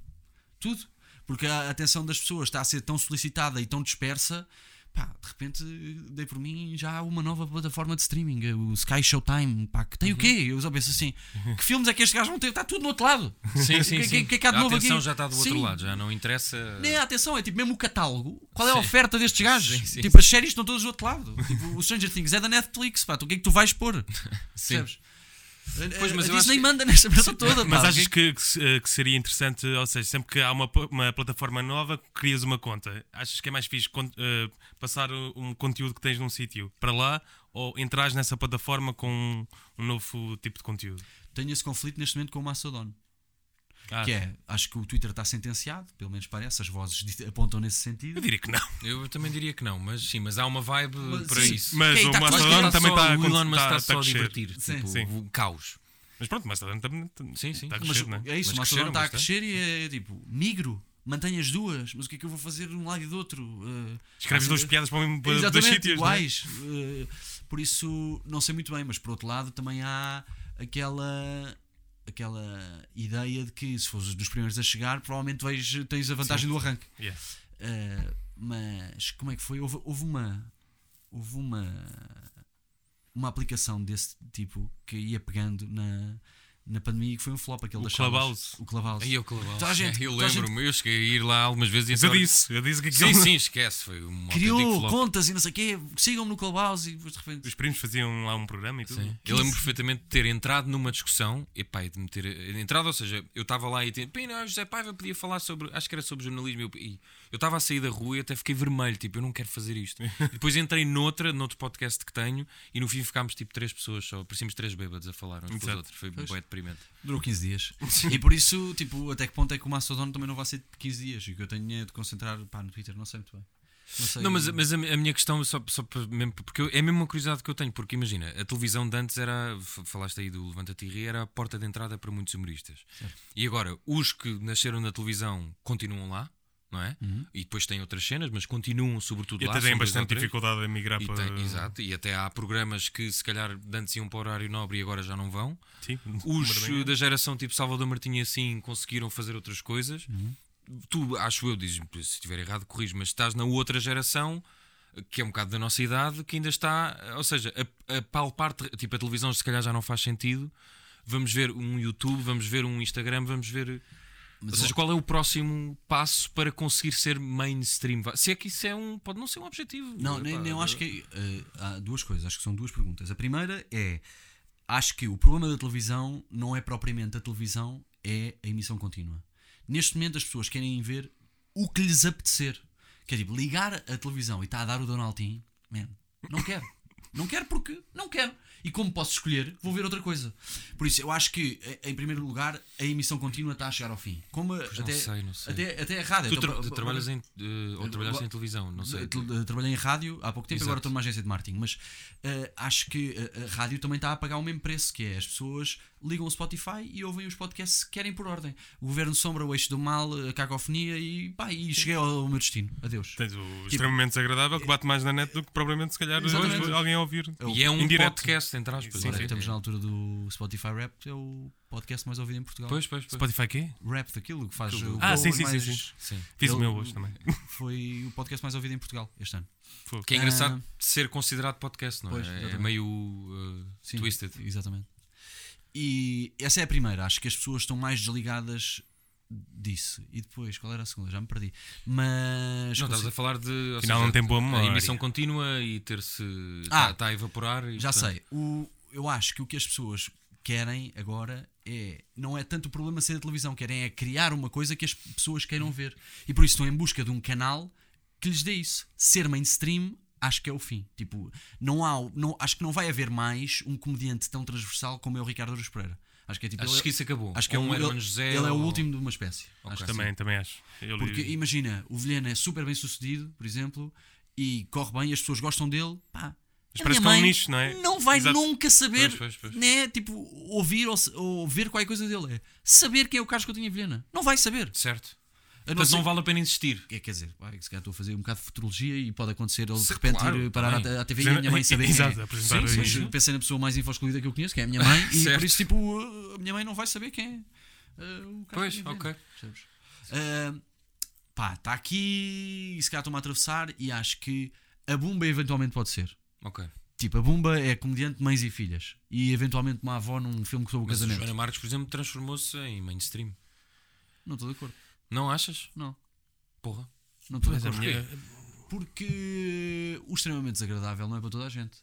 Tudo. Porque a atenção das pessoas está a ser tão solicitada e tão dispersa. Pá, de repente dei por mim já há uma nova plataforma de streaming, o Sky Showtime, pá, que tem o quê? Eu só penso assim: que filmes é que estes gajos vão ter? Está tudo no outro lado. Sim, sim, que- sim. que- que é que há de a novo atenção aqui? já está do outro Sim. lado, já não interessa. Nem a atenção, é tipo mesmo o catálogo. Qual é a Sim. oferta destes gajos? Sim, sim, tipo, as séries estão todas do outro lado. Tipo, o Stranger Things é da Netflix, pá, tu o que é que tu vais pôr? Sim. Percebes? Pois, a, mas a Disney que- manda nesta merda toda. Mas pá. achas que, eh, que seria interessante, ou seja, sempre que há uma, uma plataforma nova, crias uma conta. Achas que é mais fixe con- eh, passar um conteúdo que tens num sítio para lá ou entras nessa plataforma com um, um novo tipo de conteúdo? Tenho esse conflito neste momento com o Mastodon. Ah, Que é, acho que o Twitter está sentenciado, pelo menos parece, as vozes apontam nesse sentido. Eu diria que não. Eu também diria que não, mas sim, mas há uma vibe Mas para sim, isso. Mas Quem o tá- Mastodon também está a o Elon Musk está- está está só a crescer. divertir, Sim. tipo, Sim. o caos. Mas pronto, o Mastodon também Sim, sim. está a Mas crescer, não é? é isso, Mas o Mastodon está a crescer e é tipo, migro, mantenho as duas, mas o que é que eu vou fazer de um lado e do outro? Uh, Escreves duas piadas para o mesmo para dois sítios. é? iguais. Uh, por isso, não sei muito bem, mas por outro lado também há aquela aquela ideia de que se fores dos primeiros a chegar, provavelmente vais, tens a vantagem do arranque. Yeah. Uh, mas como é que foi? Houve, houve uma houve uma uma aplicação desse tipo que ia pegando na, na pandemia que foi um flop aquele O das salas. Clubhouse. O Clubhouse. Aí eu Clubhouse. Gente- eu toda a gente- lembro-me, eu cheguei a ir lá algumas vezes e Mas eu disse, eu disse que Sim, aquilo- sim, esquece. Foi um autêntico Criou flop. contas e não sei o quê, sigam-me no Clubhouse e depois de repente. Os primos faziam lá um programa e tudo. Sim. Eu lembro perfeitamente de ter entrado numa discussão e pá, de me ter entrado, ou seja, eu estava lá e tinha, "Pina, José Paiva podia falar sobre, acho que era sobre jornalismo, e eu- e eu estava a sair da rua e até fiquei vermelho, tipo, eu não quero fazer isto. E depois entrei noutra, noutro podcast que tenho, e no fim ficámos tipo três pessoas só, parecíamos três bêbados a falar uns com os outros, foi Pois. bué deprimente. Durou 15 dias. e por isso, tipo, até que ponto é que o Mastodon também não vai ser de 15 dias? E o que eu tenho de concentrar pá, no Twitter, não sei muito bem. Não, sei. Não, mas, mas a, a minha questão, só, só para- mesmo, porque eu- é mesmo uma curiosidade que eu tenho, porque imagina, a televisão de antes era, falaste aí do Levanta-te e era a porta de entrada para muitos humoristas. E agora, os que nasceram na televisão continuam lá, não é? E depois têm outras cenas, mas continuam sobretudo E lá. até têm bastante dificuldade a migrar E para. tem- exato, e até há programas que se calhar antes iam para o horário nobre e agora já não vão. Sim, Os da geração tipo Salvador Martinha e assim conseguiram fazer outras coisas. Tu, acho eu, dizes-me se estiver errado, corrijo, mas estás na outra geração que é um bocado da nossa idade, que ainda está, ou seja, a, a palpar, tipo a televisão se calhar já não faz sentido. Vamos ver um YouTube, vamos ver um Instagram, vamos ver. Mas Ou seja, qual é o próximo passo para conseguir ser mainstream? Se é que isso é um. Pode não ser um objetivo. Não, nem, nem eu acho que eh, há duas coisas, acho que são duas perguntas. A primeira é: acho que o problema da televisão não é propriamente a televisão, é a emissão contínua. Neste momento as pessoas querem ver o que lhes apetecer. Que é tipo, ligar a televisão e está a dar o Donaldinho, man, não quero. Não quero porque não quero. E como posso escolher, vou ver outra coisa. Por isso, eu acho que, eh, em primeiro lugar, a emissão contínua está a chegar ao fim. Como Pois não até, sei, não sei. Até, até a rádio. Tu Então, tra- pa- trabalhas em. eh, ou trabalhaste em televisão, não sei. Eh, Trabalhei em rádio há pouco tempo, Exato. agora estou numa agência de marketing, mas eh, acho que a, a rádio também está a pagar o mesmo preço, que é as pessoas ligam o Spotify e ouvem os podcasts que querem por ordem. O Governo Sombra, o Eixo do Mal, a cacofonia e pá, e cheguei ao, ao meu destino. Adeus. Tens o extremamente desagradável que bate mais na net do que propriamente, se calhar, alguém ouvir. E é um Indireto. podcast, entre aspas. Sim, é? sim. Estamos na altura do Spotify Rap, é o podcast mais ouvido em Portugal. Pois, pois, pois. Spotify quê? Rap daquilo que faz o Ah, sim, sim, sim, mais- sim. Sim. Fiz o Ele- meu hoje também. Foi o podcast mais ouvido em Portugal este ano. Fogo. Que é engraçado Ah. ser considerado podcast, não é? Pois, é exatamente. meio uh, Sim, twisted. Exatamente. E essa é a primeira. Acho que as pessoas estão mais desligadas disso. E depois, qual era a segunda? Já me perdi. Mas. Não, estavas consigo- a falar de. Afinal, seja, não tem boa A memória. emissão contínua e ter-se. Ah, Está a evaporar. E, Já portanto, sei. O, eu acho que o que as pessoas querem agora é. Não é tanto o problema ser a televisão, querem é criar uma coisa que as pessoas queiram ver. E por isso estão em busca de um canal que lhes dê isso. Ser mainstream. Acho que é o fim. Tipo, não há, não, acho que não vai haver mais um comediante tão transversal como é o Ricardo Aruz Pereira. Acho que é tipo. Acho ele- que isso acabou. Acho que é Ou um, um Hermano ele, José. ele é o ou- último de uma espécie. Ok. Acho que Também, sim. também acho. Eu li- Porque imagina, o Vilhena é super bem sucedido, por exemplo, e corre bem, e as pessoas gostam dele, pá. Mas a parece minha que é um nicho, não é? Não vai Exato. nunca saber, Pois, pois, pois. né? Tipo, ouvir ou, ou ver qualquer coisa dele. É saber quem é o Carlos Coutinho Vilhena. Não vai saber. Certo. Portanto, ser- não vale a pena insistir. É, Quer dizer, vai, se calhar estou a fazer um bocado de futurologia e pode acontecer ele de repente claro, ir parar à, à TV e a minha mãe saber quem Exato, é. apresentar Sim, sim, isso. sim. Pensei na pessoa mais infoscluída que eu conheço, que é a minha mãe, e Certo. por isso, tipo, a minha mãe não vai saber quem é uh, o Carlos Pois, ok. Percebes? Ah, pá, está aqui e se calhar estou-me a atravessar e acho que a Bumba eventualmente pode ser. Ok. Tipo, a Bumba é comediante de mães e filhas e eventualmente uma avó num filme sobre o Mas a casamento. Joana Marques, por exemplo, transformou-se em mainstream. Não estou de acordo. Não achas? Não, Porra. não estou a acordo. minha- Porque o extremamente desagradável não é para toda a gente.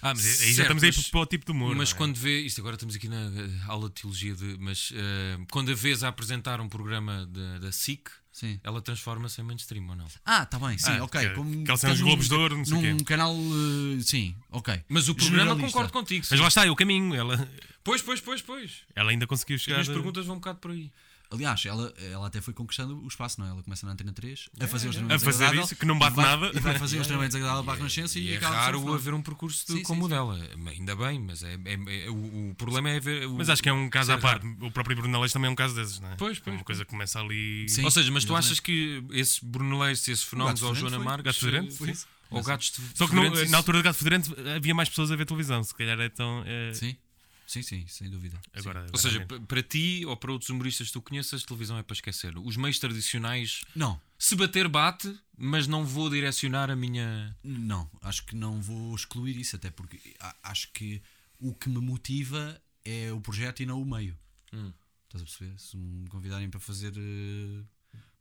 Ah, mas aí já Certo, estamos aí mas- para o tipo de humor. mas é? quando vê, isto agora estamos aqui na eh, aula de teologia, de, mas eh, quando a vês a apresentar um programa da- da SIC, Sim. ela transforma-se em mainstream ou não? Ah, está bem, sim, Ah, ok. que- Como que eles são os Globos de num- Ouro, não sei o Num quê. canal, eh, sim, ok. Mas o programa concordo contigo. sim. Mas lá está, é o caminho. Ela, Pois, pois, pois, pois. ela ainda conseguiu As chegar. minhas a- perguntas vão um bocado por aí. Aliás, ela, ela até foi conquistando o espaço, não é? Ela começa na Antena 3 a fazer o A extremamente fazer desagradável isso, que não bate e vai, nada. E vai fazer o extremamente desagradável para a Renascença e, E é raro haver um percurso de- Sim, como o dela. Ainda bem, mas é, é- é- o, o problema é ver. o- Mas acho que é um caso à parte. O próprio Bruno Leix também é um caso desses, não é? Pois, É pois, Uma coisa que começa ali. Sim. Ou seja, mas tu exatamente. achas que esse Bruno Leite, esses fenómenos, Fedorento Joana foi. Marques, Gato Fedorento, eh, sim. ou Gatos de Só que isso- na altura do Gato Fedorento havia mais pessoas a ver televisão. Se calhar é tão. é, Sim, sim, sim, sem dúvida. Agora, Ou agora seja, p- para ti ou para outros humoristas que tu conheças, televisão é para esquecer. Os meios tradicionais, Não, se bater, bate, mas não vou direcionar a minha. não, acho que não vou excluir isso, até porque acho que o que me motiva é o projeto e não o meio. Hum. Estás a perceber? Se me convidarem para fazer eh,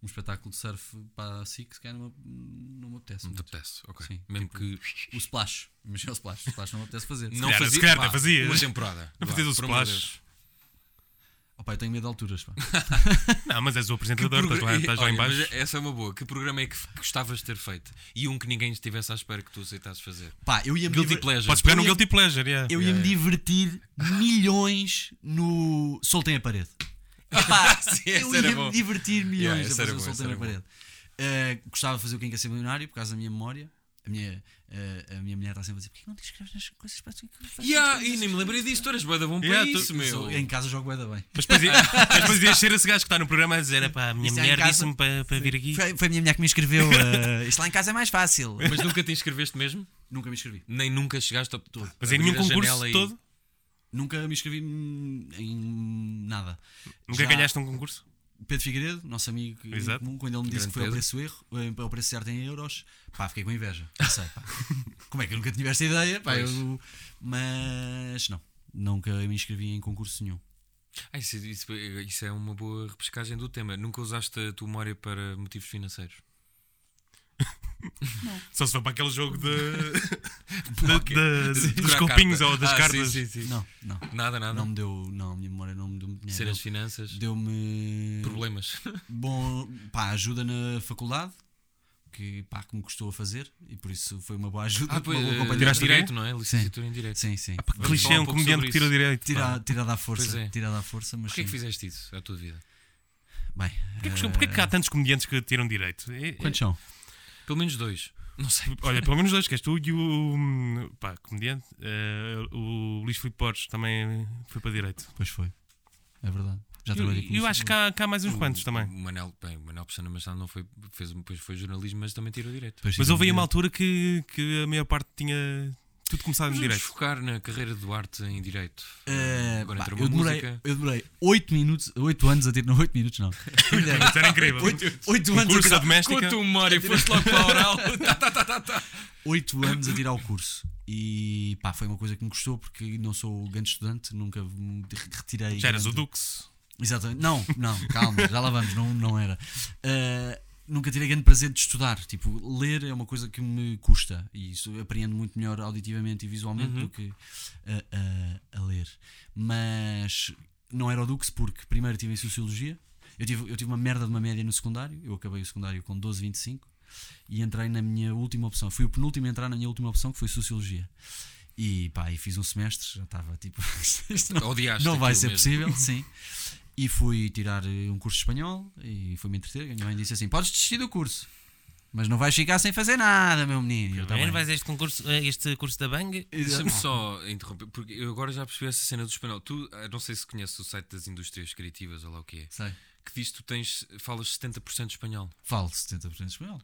um espetáculo de surf para a SIC, se calhar não, me- não me apetece. Não te muito. apetece, ok. Sim, Mesmo tipo, que. O splash, imagina o splash, o splash não me apetece fazer. Não calhar- fazia, calhar pá, até fazias. Uma temporada. Não fazias o splash. Deus. Opa, eu tenho medo de alturas. Pá. Não, mas és o apresentador, estás lá, estás lá em Olha, baixo. mas essa é uma boa. Que programa é que gostavas de ter feito? E um que ninguém estivesse à espera que tu aceitasses fazer. Pá, eu ia Guilty diver- Pleasure. Podes pegar ia- Guilty Pleasure, yeah. Eu ia me divertir milhões no Soltem a Parede. Epá, Sim, eu ia me divertir milhões Yeah, a fazer o bom, Soltem esse a era Parede. Uh, gostava de fazer o Quem Quer Ser Milionário por causa da minha memória. A minha, uh, a minha mulher está sempre a dizer: porquê não te escreves nas coisas para tu Yeah, e nem me lembrei disso, tu eras bué da bom para Yeah, tu- isso, meu. Em casa jogo bem bem. Mas depois, ias ser esse gajo que está no programa a dizer: pá, a minha Isso é mulher disse-me para, para vir aqui. Foi, foi a minha mulher que me escreveu. uh, isto lá em casa é mais fácil. Mas nunca te inscreveste mesmo? Nunca me inscrevi. Nem nunca chegaste a. Mas em nenhum concurso e- todo? Nunca me inscrevi em nada. Nunca Já- ganhaste um concurso? Pedro Figueiredo, nosso amigo Exato. comum, quando ele me disse Grande que foi ao preço erro, eh, ao preço certo em euros, pá, fiquei com inveja. Não sei, pá. Como é que eu nunca tivesse ideia? Pá, eu- mas não, nunca me inscrevi em concurso nenhum. Ah, isso, isso- isso é uma boa repescagem do tema. Nunca usaste a tua memória para motivos financeiros? Só se for para aquele jogo de, de- de- De dos copinhos ou das Ah, cartas. Sim, sim, sim. Não, não. Nada, nada. Não me deu. Não, a minha memória não me deu dinheiro. Ser as finanças, Deu-me. problemas. Bom, pá, ajuda na faculdade. Que, pá, que me custou a fazer. E por isso foi uma boa ajuda. Ah, pois, uma boa eh. Tiraste direito, não é? Licenciatura em direito. Sim, sim. Vamos clichê, falar um um comediante que tira direito. Tira, pá. tirada à força. É. Tirada à força, mas Porquê é que sim. fizeste isso à tua vida? Bem, Porquê, que- eh, porquê que há tantos comediantes que tiram direito? É- é- Quantos são? Pelo menos dois. Não sei. Olha, pelo menos dois, que és tu e o pá, comediante. eh, o Luís Filipe Portes também foi para direito. Pois foi. É verdade. Já E trabalhei eu, com eu isso. acho que há, que há mais uns quantos O- também. O Manel, bem, o Manel Pestana Machado não foi, fez, depois foi jornalismo, mas também tirou direito. Pois Mas houve aí uma altura que, que a maior parte tinha tudo começado em direito. focar na carreira do Duarte em direito. Eh, Agora pá, entra eu, uma demorei, música. eu demorei 8 minutos, 8 anos a ter. Não, 8 minutos não. Isso era incrível. 8 Um anos a curso tirar, doméstica. Com a tua memória, foste logo para a oral. Tá, tá, tá, tá, tá. 8 anos a tirar o curso. E pá, foi uma coisa que me custou porque não sou grande estudante, nunca me retirei. Já eras o Dux. Exatamente. Não, não, calma, já lá vamos, não, não era. Uh, nunca tirei grande prazer de estudar. Tipo, ler é uma coisa que me custa e isso apreendo muito melhor auditivamente e visualmente Uhum. do que uh, uh, a ler. Mas não era o Dux porque primeiro tive em Sociologia. Eu tive, eu tive uma merda de uma média no secundário. Eu acabei o secundário com 12,25 e entrei na minha última opção. Fui o penúltimo a entrar na minha última opção que foi Sociologia. E pá, e fiz um semestre, já estava tipo. isto não- não vai ser mesmo. possível, sim. E fui tirar eh, um curso de espanhol e fui-me entreter. A minha mãe disse assim: Podes desistir do curso, mas não vais ficar sem fazer nada, meu menino. Eu, "Tá bem." a este, concurso, este curso da Bang? Deixa-me só interromper, porque eu agora já percebi essa cena do espanhol. Tu, ah, não sei se conheces o site das indústrias criativas ou lá o que é, Sei. que diz que tu tens, falas 70% espanhol. Falo 70% de espanhol.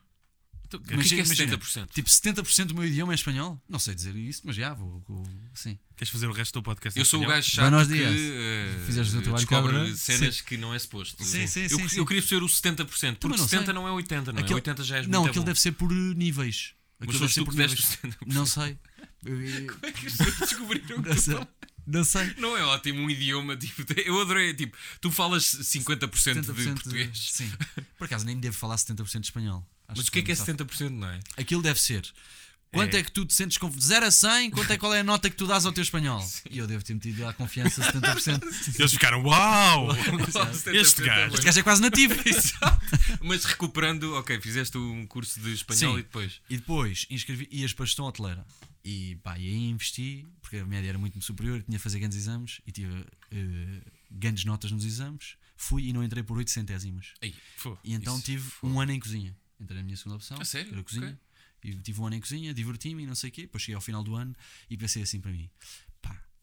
Então, o Mas que é que é imagina, 70%? Tipo, 70% do meu idioma é espanhol. Não sei dizer isso, mas já vou. vou sim. Queres fazer o resto do podcast? Eu sou o gajo chato Buenos que eh, Fizeste o teu trabalho descobre cabrão. cenas que não é suposto. Sim, sim, eu, sim, eu sim. queria perceber o 70%, porque Também não 70 sei. não é 80, não é? Aquele- 80 já és Não, aquilo bom. deve ser por níveis. Mas Aquilo foste tu que deste níveis. o 70%. Não sei. Eu- eu- Como é que as pessoas descobriram que Não tu sei. Não sei. Não é ótimo um idioma, tipo, eu adorei, tipo, tu falas 50%, de 70% português. Sim. Por acaso nem devo falar 70% de espanhol. Acho Mas o que é que é só- 70%, não é? Aquilo deve ser. Quanto é, É. que tu te sentes com 0 a 100? Quanto é qual é a nota que tu dás ao teu espanhol? E eu devo ter metido à confiança 70%. Eles ficaram, uau! Este 70% é gajo. bom. Este gajo é quase nativo. Mas recuperando, ok, fizeste um curso de espanhol Sim. e depois. E depois inscrevi, ias para a gestão hoteleira. E pá, e aí investi, porque a média era muito superior, tinha que fazer grandes exames e tive eh, grandes notas nos exames. Fui e não entrei por 8 centésimos. Ei, Fô. E então tive foi- um ano em cozinha. Entrei na minha segunda opção. A sério? Era cozinha. Ok. E tive um ano em cozinha, diverti-me e não sei o quê. Depois cheguei ao final do ano e pensei assim para mim: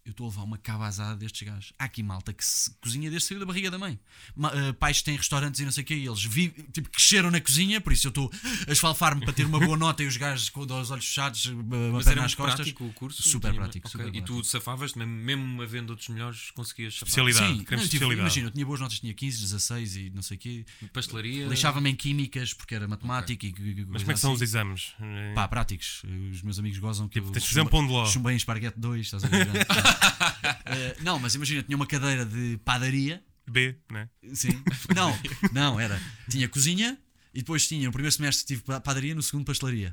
eu estou a levar uma cabazada destes gajos. Há aqui malta que se cozinha desde saiu da barriga da mãe. Ma- eh, pais que têm restaurantes e não sei o quê, e eles vi, tipo, cresceram na cozinha, por isso eu estou a esfalfar-me para ter uma boa nota e os gajos com os olhos fechados, eh, uma Mas perna era nas costas. prático o curso? Super prático, ok. super E tu safavas, mesmo, mesmo havendo outros melhores, conseguias safar. Especialidade. Sim, queremos não, eu tive- imagina, eu tinha boas notas, tinha 15, 16 e não sei o quê. Pastelaria. Lixava-me em químicas porque era matemática e Mas como é que são os assim. exames? Pá, práticos. Os meus amigos gozam que Tipo, eu tens de fazer um pão de ló. Chumbei em esparguete 2, estás a ver? Eh, não, mas imagina, tinha uma cadeira de padaria. B, né? Sim. Não, não, era. Tinha cozinha e depois tinha, no primeiro semestre tive pa- padaria, no segundo pastelaria.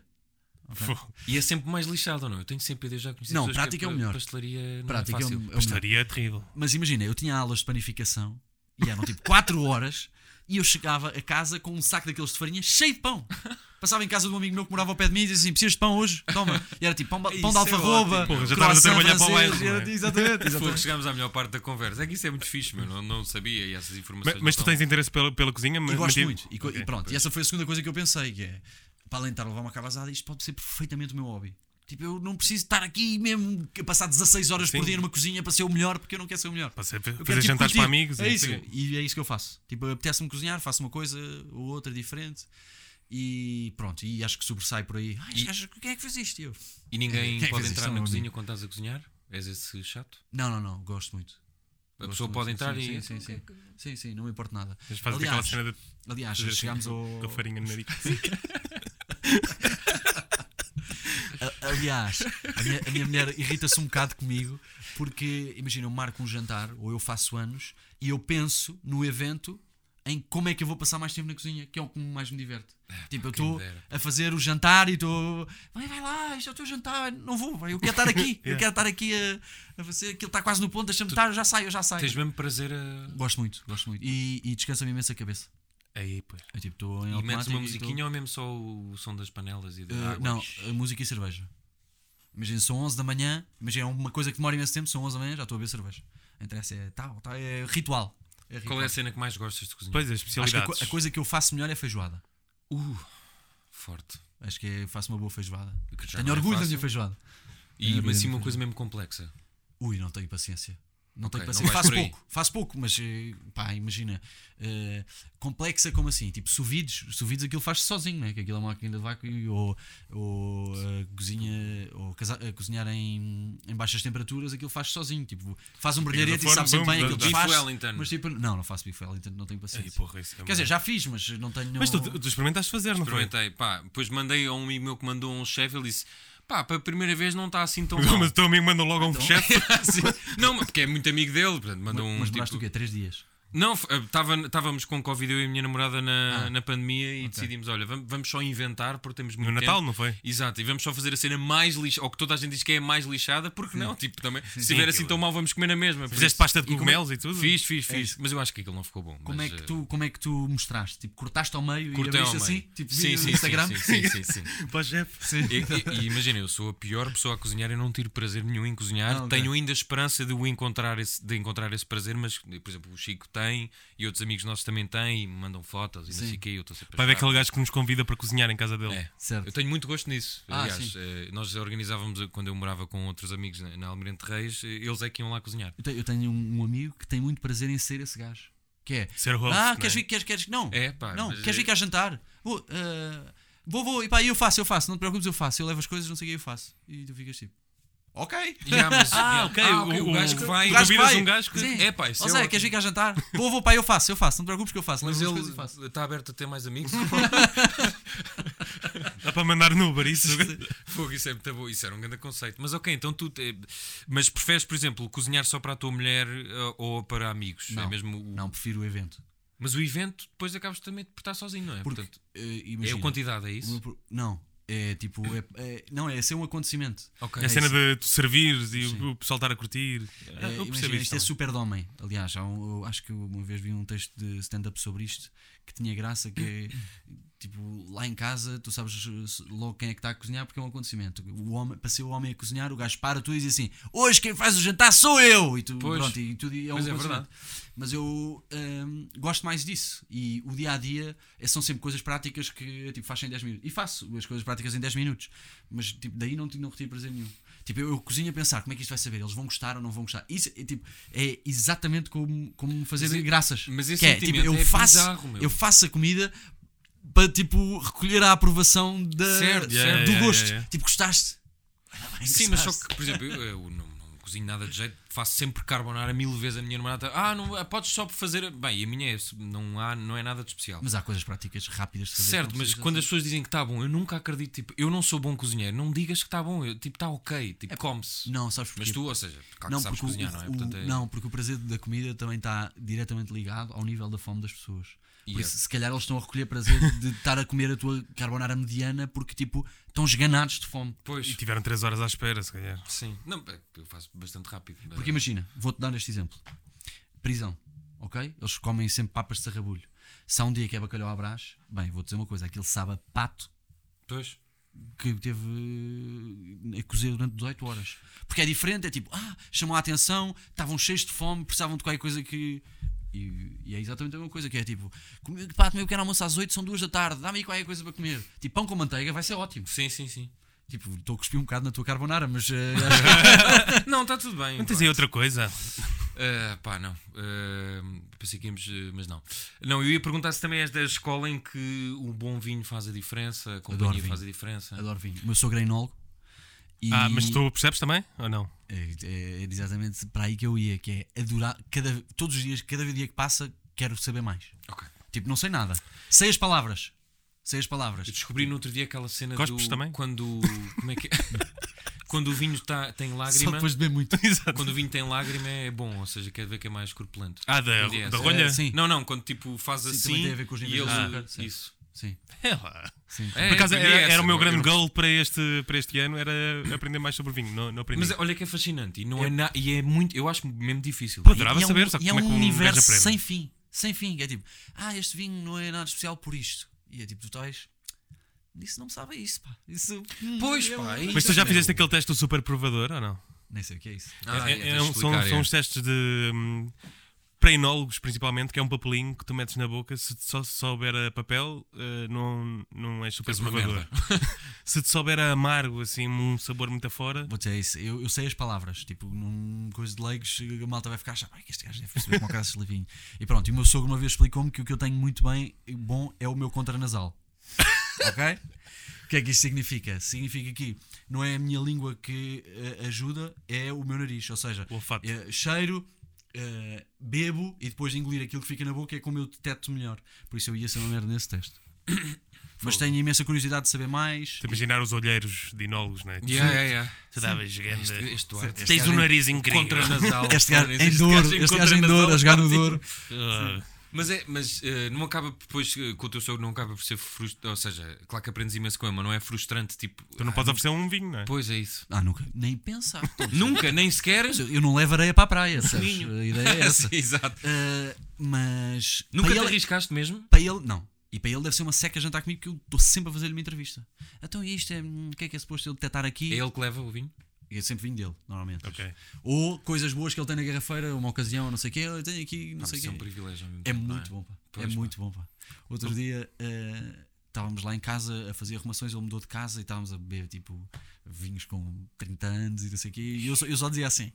Fô. E é sempre mais lixado, ou não? Eu tenho sempre ideia já conheci Não, que prática é o melhor. Pastelaria não Prática é é o- fácil. é o melhor. Pastaria é terrível. Mas imagina, eu tinha aulas de panificação e eram tipo 4 horas e eu chegava a casa com um saco daqueles de farinha cheio de pão. Passava em casa de um amigo meu que morava ao pé de mim e dizia assim: precisas de pão hoje? Toma. E era tipo pão, pão de é alfarroba. ótimo. Porra, já estavas a trabalhar para o bairro, e é? Exatamente, exatamente. chegámos à melhor parte da conversa. É que isso é muito fixe, meu. Não, não sabia e essas informações. Mas, mas tu tens interesse pela, pela cozinha? E mas- gosto mas- muito. E, co- Ok, e pronto, pois. e essa foi a segunda coisa que eu pensei: que é para além de estar a levar uma cabazada, isto pode ser perfeitamente o meu hobby. Tipo, eu não preciso estar aqui mesmo a passar 16 horas por Sim. dia numa cozinha para ser o melhor, porque eu não quero ser o melhor. Para ser- Eu fazer quero, tipo, jantares curtir. para amigos. É e isso. quê. E é isso que eu faço. Tipo, apetece-me cozinhar, faço uma coisa ou outra diferente. E pronto, e acho que sobressai por aí. Ai, E- gajo, quem é que fez isto? E eu, E ninguém é pode isto? entrar Não, na não cozinha quando estás a cozinhar? És esse chato? Não, não, não, gosto muito. A Gosto pessoa muito, pode entrar sim, e. Sim, sim, sim. Sim, sim, não me importa nada. Mas fazes aquela Aliás, cena de aliás assim chegámos com, ao. com a farinha no nariz. Aliás, a minha, a minha mulher irrita-se um bocado comigo porque, imagina, eu marco um jantar ou eu faço anos e eu penso no evento em como é que eu vou passar mais tempo na cozinha, que é o que mais me diverte. Tipo, eu estou a fazer o jantar e estou. Vai, vai lá, isto é o teu jantar. Não vou, eu quero estar aqui. Eu quero estar aqui a, a fazer. Aquilo está quase no ponto, deixa-me estar, eu já saio, eu já saio. Tens mesmo prazer a. Gosto muito, gosto muito. E, e descansa-me imenso a cabeça. Aí, pois. Eu tipo, estou em E metes uma musiquinha estou- ou mesmo só o som das panelas e da Uh, água? não, a música e cerveja. Imagina, são 11 da manhã, imagina, é uma coisa que demora imenso tempo, são 11 da manhã, já estou a beber cerveja. Interessa, é tal, tal, é ritual. É ritual. Qual é a cena que mais gostas de cozinhar? Pois, as Acho que a, especialidades. co- a coisa que eu faço melhor é feijoada. Uh, forte. Acho que é- faço uma boa feijoada. Já Tenho não é orgulho da fácil. minha feijoada. E, É, mas sim uma coisa mesmo complexa. Ui, não tenho paciência. Não tenho Ok, não paciência. aí. pouco, faço pouco, mas eh, pá, imagina. eh, complexa como assim? Tipo, suvides, suvides aquilo faz sozinho, né? Que aquilo é uma máquina de vácuo ou, ou eh, cozinha, ou casa- eh, cozinhar em, em baixas temperaturas, aquilo faz sozinho. Tipo, faz um brilharete e sabe sempre bem aquilo que faz. Wellington. Mas tipo, não, não faço Beef Wellington, não tenho Aí, paciência. porra, isso é Quer dizer, já fiz, mas não tenho. Mas tu, tu experimentaste fazer, não foi? Experimentei, pá. Depois mandei a um amigo meu que mandou um chefe ele disse: pá, para a primeira vez não está assim tão mal. Mas o teu amigo mandou logo um chefe. Sim. Não, mas porque é muito amigo dele. Portanto, mandou um. mas tipo- o quê? Três dias. Não, f- eh, estávamos com Covid eu e a minha namorada na, Ah. na pandemia e decidimos: olha, vamos, vamos só inventar porque temos muito No Natal, tempo. não foi? Exato, e vamos só fazer a cena mais lixada, ou que toda a gente diz que é a mais lixada, porque não? Tipo, também, se estiver assim tão mal, vamos comer na mesma. Fizeste isso- pasta de e como- cogumelos e tudo? Fiz, fiz, É fiz. isso. mas eu acho que aquilo não ficou bom. Como mas, é, que eh, tu, como é que tu mostraste? Tipo, cortaste ao meio cortei e ao abriste meio. assim? Tipo, sim, sim, no Instagram? Sim, sim, sim, sim, sim. Para o chefe. E, e- e imagina, eu sou a pior pessoa a cozinhar, eu não tiro prazer nenhum em cozinhar. Ah. Tenho ainda esperança de encontrar esse prazer, mas, por exemplo, o Chico tem e outros amigos nossos também têm e me mandam fotos e não Sim. sei o quê. Eu estou sempre a Vai ver aquele gajo que nos convida para cozinhar em casa dele. É. Certo. Eu tenho muito gosto nisso. Ah, Aliás, sim. eh, nós organizávamos eh, quando eu morava com outros amigos na, na Almirante Reis, eh, eles é que iam lá cozinhar. Eu tenho, eu tenho um, amigo que tem muito prazer em ser esse gajo. Que é. Ser host, ah, não queres é? vir? Queres, queres, não. É, pá, não, queres é- vir cá jantar? Vou, ah, vou, vou. E pá, eu faço, eu faço. Não te preocupes, eu faço. Eu levo as coisas, não sei o que, eu faço. E tu ficas tipo. Ok. Yeah, mas- Ah, ok, Ah, o- o, gajo que vai. O gajo vai. um gajo que- Sim. É, pá, isso Ou é seja, ótimo. queres vir cá jantar? Vou, vou, pá, eu faço, eu faço. Não te preocupes que eu faço. Mas ele está aberto a ter mais amigos? Dá para mandar no Uber isso. Fogo, isso é muito bom. Isso era um grande conceito. Mas ok, então tu. te- Mas preferes, por exemplo, cozinhar só para a tua mulher eh, ou para amigos? Não, é mesmo o- Não, prefiro o evento. Mas o evento depois acabas também de estar sozinho, não é? Porque, Portanto, eh, é imagina, a quantidade, é isso? meu Não, é tipo. É, é- não, é ser um acontecimento. Ok. A É cena isso. de tu servires e Sim. o pessoal estar a curtir. É, eu isto é super de homem. Aliás, um- eu acho que uma vez vi um texto de stand-up sobre isto que tinha graça, que é tipo, lá em casa, tu sabes logo quem é que está a cozinhar porque é um acontecimento. O homem, para ser o homem a cozinhar, o gajo para tu e diz assim: Hoje quem faz o jantar sou eu! E tu, Pois. pronto, e tudo é um Pois é acontecimento. Mas eu hum, gosto mais disso. E o dia a dia são sempre coisas práticas que tipo, faço em 10 minutos. E faço as coisas práticas em 10 minutos. Mas tipo, daí não, não retiro prazer nenhum. Tipo, eu, eu cozinho a pensar como é que isto vai saber. Eles vão gostar ou não vão gostar. Isso é, tipo, é exatamente como, como fazer Mas graças. mas esse que é, tipo, eu é faço, bizarro, eu faço a comida para tipo recolher a aprovação da, Certo, do yeah, yeah, gosto. yeah, yeah. Tipo, gostaste? Bem, Sim, mas só gostaste. que, por exemplo, eu, eu não, não cozinho nada de jeito, faço sempre carbonara mil vezes a minha namorada. Ah, não, ah, podes só fazer. Bem, a minha é, não, há, não é nada de especial. Mas há coisas práticas rápidas de fazer. certo, mas quando assim. as pessoas dizem que está bom, eu nunca acredito. Tipo, eu não sou bom cozinheiro, não digas que está bom. Eu, tipo, está ok, tipo, come-se. Não, sabes porquê? Mas tu, ou seja, claro não, que sabes porque cozinhar, o, não é? Portanto, é- não, porque o prazer da comida também está diretamente ligado ao nível da fome das pessoas. Por isso, se calhar eles estão a recolher prazer de estar a comer a tua carbonara mediana porque tipo estão esganados de fome. Pois, E tiveram 3 horas à espera, se calhar. sim. Não, é, eu faço bastante rápido. Porque imagina, vou-te dar este exemplo: prisão, ok? Eles comem sempre papas de sarrabulho. Se há um dia que é bacalhau à brás, bem, vou-te dizer uma coisa: aquilo sabe a pato Pois. que teve eh, a cozer durante 18 horas. Porque é diferente, é tipo, ah, chamou a atenção, estavam cheios de fome, precisavam de qualquer coisa que. E, e é exatamente a mesma coisa, que é tipo, comi- pá, tomei o pequeno almoço às 8, são 2 da tarde, dá-me aí qualquer coisa para comer. Tipo, pão com manteiga vai ser ótimo. Sim, sim, sim. Tipo, estou a cuspir um bocado na tua carbonara, mas eh, acho que- Não, está tudo bem. Não tens aí outra coisa? Ah, pá, não. Ah, pensei que íamos, eh, mas não. Não, eu ia perguntar se também és da escola em que o bom vinho faz a diferença, a companhia vinho. faz a diferença. adoro vinho. O meu sogro é enólogo. E Ah, mas tu percebes também? Ou não? é, é exatamente para aí que eu ia, que é adorar, cada, todos os dias, cada dia que passa, quero saber mais. Ok. Tipo, não sei nada. Sei as palavras. Sei as palavras. Eu descobri no outro dia aquela cena Cospes do. também? Quando. Como é que é? quando o vinho tá, tem Só lágrima. depois de beber muito. Quando o vinho tem lágrima é bom, ou seja, quer ver que é mais corpulento. Ah, da, da rolha? É, sim. Não, não, quando tipo faz Sim, assim. tem a ver com os e níveis ele. de açúcar, sim. isso. Sim, É lá. sim. É, Por acaso era, era o meu eu grande goal para este, para este ano, era aprender mais sobre vinho. Não, não aprendi. Mas olha que é fascinante e, não é na- e é muito. Eu acho mesmo difícil. Pô, adorava é um- saber, só é como é que um um universo sem fim. Sem fim. É tipo, ah, este vinho não é nada especial por isto. E é tipo, tu estás. Isso não me sabe isso, pá. Isso. hum, Pois, pá, é Mas tu já fizeste aquele teste do super provador ou não? Nem sei o que é isso. Ah, É- é, é são, explicar, são os testes de. hum, para enólogos, principalmente, que é um papelinho que tu metes na boca. Se te só souber a papel, eh, não, não é super provador. se te souber a amargo, assim, um sabor muito afora. Vou dizer isso. Eu, eu sei as palavras. Tipo, num coisa de leigos, a malta vai ficar a achar, "Ai, que este gajo deve perceber como é que se vinho. E pronto, e o meu sogro uma vez explicou-me que o que eu tenho muito bem bom é o meu contranasal. ok? O que é que isto significa? Significa que não é a minha língua que eh, ajuda, é o meu nariz. Ou seja, O olfato. eh, cheiro, eh, bebo e depois de engolir aquilo que fica na boca é como eu deteto melhor. Por isso eu ia ser uma merda nesse teste. Mas tenho imensa curiosidade de saber mais. De imaginar os olheiros de enólogos, não é? Yeah, yeah, yeah. Tu davas grande. Este, este Duarte, Tens um nariz incrível. Contranasal. Este gajo em dor, este gajo em dor, a jogar no dor. Mas, é, mas eh, não acaba depois eh, com o teu sogro, não acaba por ser frustrante. Ou seja, claro que aprendes imenso com ele, mas não é frustrante. Tipo, tu não ah, podes oferecer um vinho, não é? Pois é isso. Ah, nunca, nem pensar. Nunca, nem sequer. Eu não levo areia para a praia, sabes? A ideia é essa. Sim, exato. Ah, mas Nunca para te ele, arriscaste mesmo? para ele, não. E para ele deve ser uma seca jantar comigo porque eu estou sempre a fazer-lhe uma entrevista. Então e isto é. hum, O que é que é suposto ele detectar aqui? É ele que leva o vinho? E é sempre vinho dele, normalmente. Ok. Ou coisas boas que ele tem na garrafeira, uma ocasião, não sei o quê. Eu tenho aqui, não sei o isso é um quê. privilégio. É tempo, não muito bom, pá. Pois, é pá. muito bom, pá. Outro dia eh, estávamos lá em casa a fazer arrumações, ele mudou de casa e estávamos a beber tipo vinhos com 30 anos e não sei o quê. E eu só, eu só dizia assim: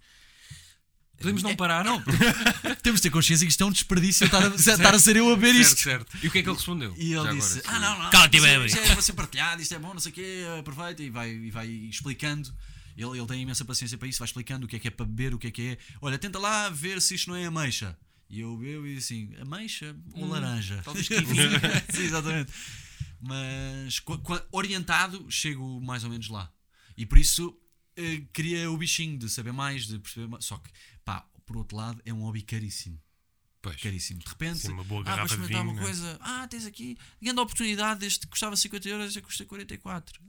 Podemos não parar? Não. temos de ter consciência que isto é um desperdício estar a, estar a ser eu a certo, isto. certo. E o que é que ele respondeu? E ele Já disse: agora, Ah, não, não, Cala-te, isto, é- bebe." isto é para ser partilhado, isto é bom, não sei o quê, é perfeito. E vai, e vai explicando. Ele, ele tem imensa paciência para isso, vai explicando o que é que é para beber, o que é que é. Olha, tenta lá ver se isto não é ameixa. E eu bebo e assim: ameixa ou laranja? talvez Sim, exatamente. Mas orientado, chego mais ou menos lá. E por isso eh, queria o bichinho de saber mais, de perceber mais. Só que, pá, por outro lado, é um hobby caríssimo. Pois. Caríssimo. De repente, Sim, uma boa ah, vou experimentar vinho, uma né? coisa. Ah, tens aqui. Grande oportunidade. Este custava 50 euros, este custa 44.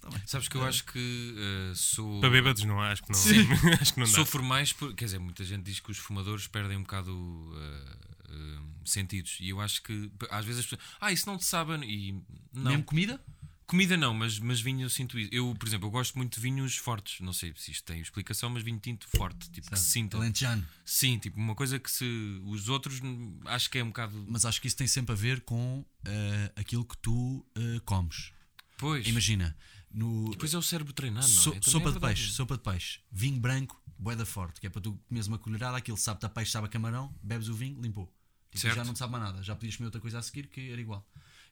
Tá bem. Sabes que eu acho que eh, sou. Para bêbados, não, acho que não. acho que não dá. Sofro mais por. Quer dizer, muita gente diz que os fumadores perdem um bocado eh, sentidos. E eu acho que às vezes as pessoas. Ah, isso não te sabe. E não. Mesmo comida? Comida não, mas, mas vinho eu sinto isso. Eu, por exemplo, eu gosto muito de vinhos fortes. Não sei se isto tem explicação, mas vinho tinto forte. Tipo, que se sinta. Alentejano. Sim, tipo, uma coisa que se. Os outros acho que é um bocado. Mas acho que isso tem sempre a ver com eh, aquilo que tu eh, comes. Pois. Imagina, no, Depois é o cérebro treinado, não So- é? Sopa é de peixe, sopa de peixe, vinho branco, boeda forte, que é para tu comeres uma colherada, aquilo sabe-te a peixe, sabe a camarão, bebes o vinho, limpou. Tipo, já não te sabe mais nada, já podias comer outra coisa a seguir que era igual.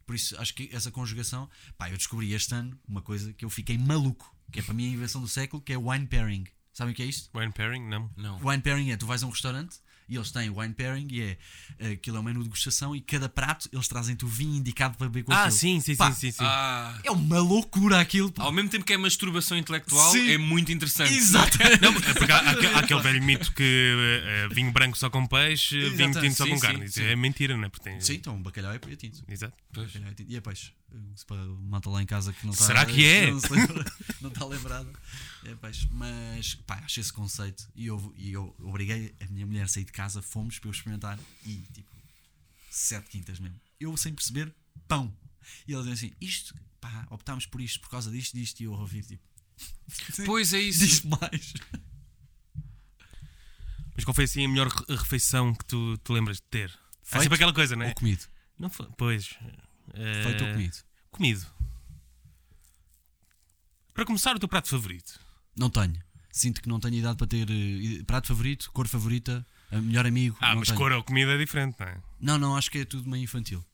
Por isso acho que essa conjugação, pá, eu descobri este ano uma coisa que eu fiquei maluco, que é para mim a invenção do século, que é o wine pairing. Sabem o que é isto? Wine pairing, não. Não. Wine pairing é tu vais a um restaurante e eles têm wine pairing e é eh, aquilo é um menu de degustação e cada prato eles trazem-te o vinho indicado para beber com Ah, aquilo. sim, sim, Pá, sim, sim, sim. Ah, É uma loucura aquilo. pá. ao mesmo tempo que é masturbação intelectual, Sim. é muito interessante. Exato. Não, é porque há, há aquele- há aquele velho mito que eh, eh, vinho branco só com peixe, vinho Exatamente. tinto só Sim, com sim, carne. Isso sim. é mentira, não é? Porque tem... Sim, então bacalhau é é tinto. Exato. Pois. Bacalhau é tinto. E é peixe. Se para malta lá em casa que não está Será que é? Não, se lembra- não está lembrada. É. Mas pá, achei esse conceito e eu, e eu obriguei a minha mulher a sair de casa, fomos para eu experimentar e tipo, sete quintas mesmo. Eu sem perceber, pão. E ele dizem assim: isto, pá, optámos por isto por causa disto, disto e eu a ouvir tipo. Pois é isso. Diz mais. Mas qual foi assim a melhor re- refeição que tu te lembras de ter? Há Feito sempre aquela coisa, não é? Ou comido. Não foi, pois. eh, Feito ou comido. Comido. Para começar, o teu prato favorito. Não tenho. Sinto que não tenho idade para ter eh, prato favorito, cor favorita, a melhor amigo. Ah, mas tenho. cor ou comida é diferente, não é? Não, não, acho que é tudo meio infantil.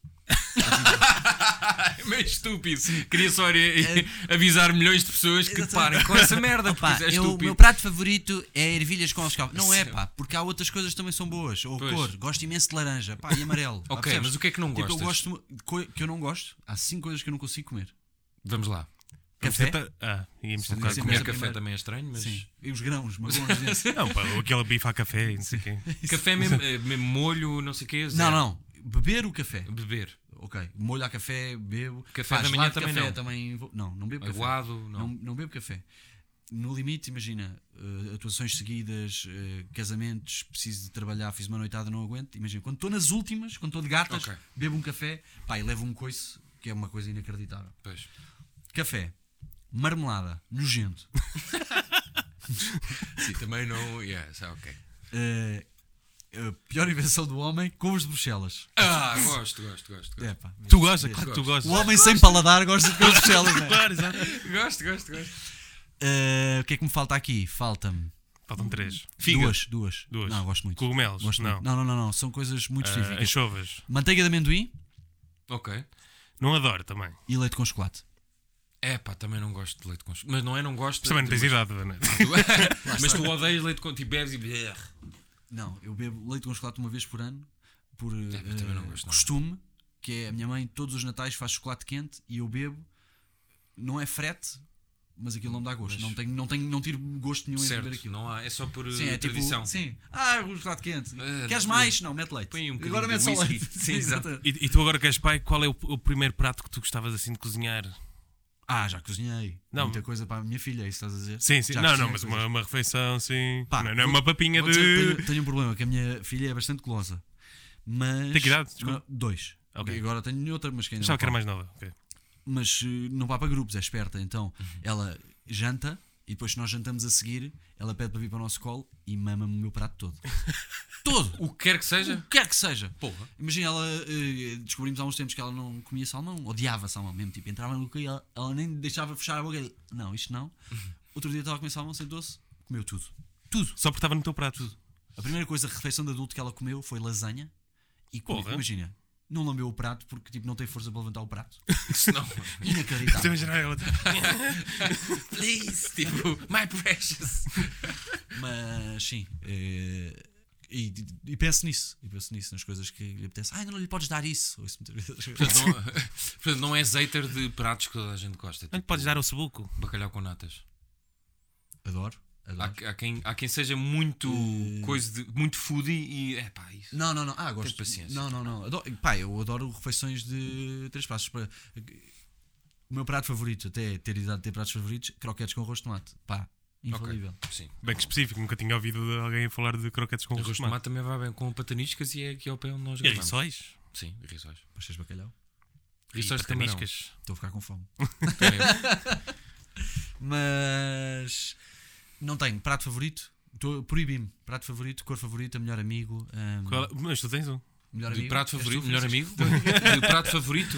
É meio estúpido. Queria só eh, avisar milhões de pessoas que parem com essa merda, Pá, isso é eu- o meu prato favorito é ervilhas com alcachofra. Não é, pá, porque há outras coisas que também são boas. Ou Pois. cor, gosto imenso de laranja, pá, e amarelo. pá, Ok, percebes? mas o que é que não Tipo, eu gosto que eu não gosto. Há cinco coisas que eu não consigo comer. Vamos lá. Café? Ah, íamos com Comer café primeira- também é estranho, mas. Sim. E os grãos, dentro. Não, pá, aquele bife a café e não sei o quê. Café mesmo, eh, mesmo molho, não sei o quê. Não, zero. não. Beber o café. Beber. Ok. Molho a café, bebo. Café Pá, da manhã também café não. também vou- Não, não bebo café. Aguado, não. Não, não bebo café. No limite, imagina, eh, atuações seguidas, eh, casamentos, preciso de trabalhar, fiz uma noitada, não aguento. Imagina, quando estou nas últimas, quando estou de gatas, Ok. bebo um café, pá, e levo um coice, que é uma coisa inacreditável. Pois. Café, marmelada, nojento. Sim, também não. Yeah, isso é ok. Eh, a pior invenção do homem, couves de Bruxelas. Ah, gosto, gosto, gosto. Gosto, É, pá, Tu gostas, claro que tu gostas. O homem sem paladar gosta de couves de Bruxelas, não é? Claro, exato. gosto, gosto. gosto. Eh, o que é que me falta aqui? Falta-me Faltam três. Figa. duas, duas. Duas. Não, gosto muito. Cogumelos. Gosto não. muito. não, não, não, não. São coisas muito Ah, específicas. Anchovas. Manteiga de amendoim Ok. Não adoro também. e leite com chocolate. É pá, também não gosto de leite com chocolate. Mas não é não gosto. Mas também não tens mas, idade, né? mas tu odeias leite com tipo bebes e. Não, eu bebo leite com chocolate uma vez por ano por É, eu também não eh, gosto costume, que é a minha mãe todos os natais faz chocolate quente e eu bebo. Não é frete, mas aquilo não me dá gosto. Mas- Não, tenho, não, tenho, não tiro gosto nenhum em beber Certo, aquilo. não há. É só por Sim, eh, é tipo. tradição. Sim. Ah, o chocolate quente. Ah, Queres não. mais? Não, mete leite. Põe um Agora mete só whisky. leite. Sim, exato. E, e tu agora que és pai, qual é o, o primeiro prato que tu gostavas assim de cozinhar? Ah, já cozinhei. Não. Muita coisa para a minha filha, é isso que estás a dizer? Sim, sim. Já não, não, mas uma, uma refeição assim. Pá, não, não é uma papinha de. dizer, tenho, tenho um problema, que a minha filha é bastante golosa. Mas. Tem que idade? Desculpa. Dois. Ok. Agora tenho outra, mas que ainda não que era mais nova. ok. Mas eh, não vai para grupos, é esperta. Então Uhum. ela janta e depois, se nós jantamos a seguir, ela pede para vir para o nosso colo e mama-me o meu prato todo. todo! O que quer que O seja. que quer que seja. Porra. Imagina, ela eh, descobrimos há uns tempos que ela não comia salmão, odiava salmão mesmo. Tipo, entrava no que ela, ela nem deixava fechar a boca. e, Não, isto não. Uhum. Outro dia estava a comer salmão, sentou-se, comeu tudo. Tudo. Só porque estava no teu prato. A primeira coisa, a refeição de adulto que ela comeu foi lasanha. E comeu, Porra. imagina, não lambeu o prato porque tipo, não tem força para levantar o prato. Isso não. Estou a Inacreditável. ela. Please. Tipo, my precious. Mas sim. eh, e, e penso nisso. E penso nisso, nas coisas que lhe apetece. Ai, não lhe podes dar isso. Ouço muitas vezes. Portanto, não, portanto, não és hater de pratos que toda a gente gosta. Não lhe Tipo, podes dar ao sabuco. bacalhau com natas. Adoro. Há, há quem, há quem seja muito Eh, coisa de, muito foodie e é pá, isso. Não, não, não. Ah, gosto. paciência. Não, não, não. Adoro, pá, eu adoro refeições de três passos. Para... O meu prato favorito, até ter idade de ter pratos favoritos, croquetes com arroz de tomate. Pá, infalível. Sim. Bem que específico, nunca tinha ouvido de alguém falar de croquetes com Arroz arroz de de tomate. tomate também vai bem com pataniscas e é aqui ao pé onde nós E gravamos. rissóis? Sim, rissóis. Pastéis de bacalhau. Rissóis E de pataniscas. Estou a ficar com fome. Mas não tenho prato favorito. Proibi-me. Prato favorito, cor favorita, melhor amigo. ahm, Qual- Mas tu tens um. melhor De amigo. prato És favorito, tu, melhor amigo. De prato favorito.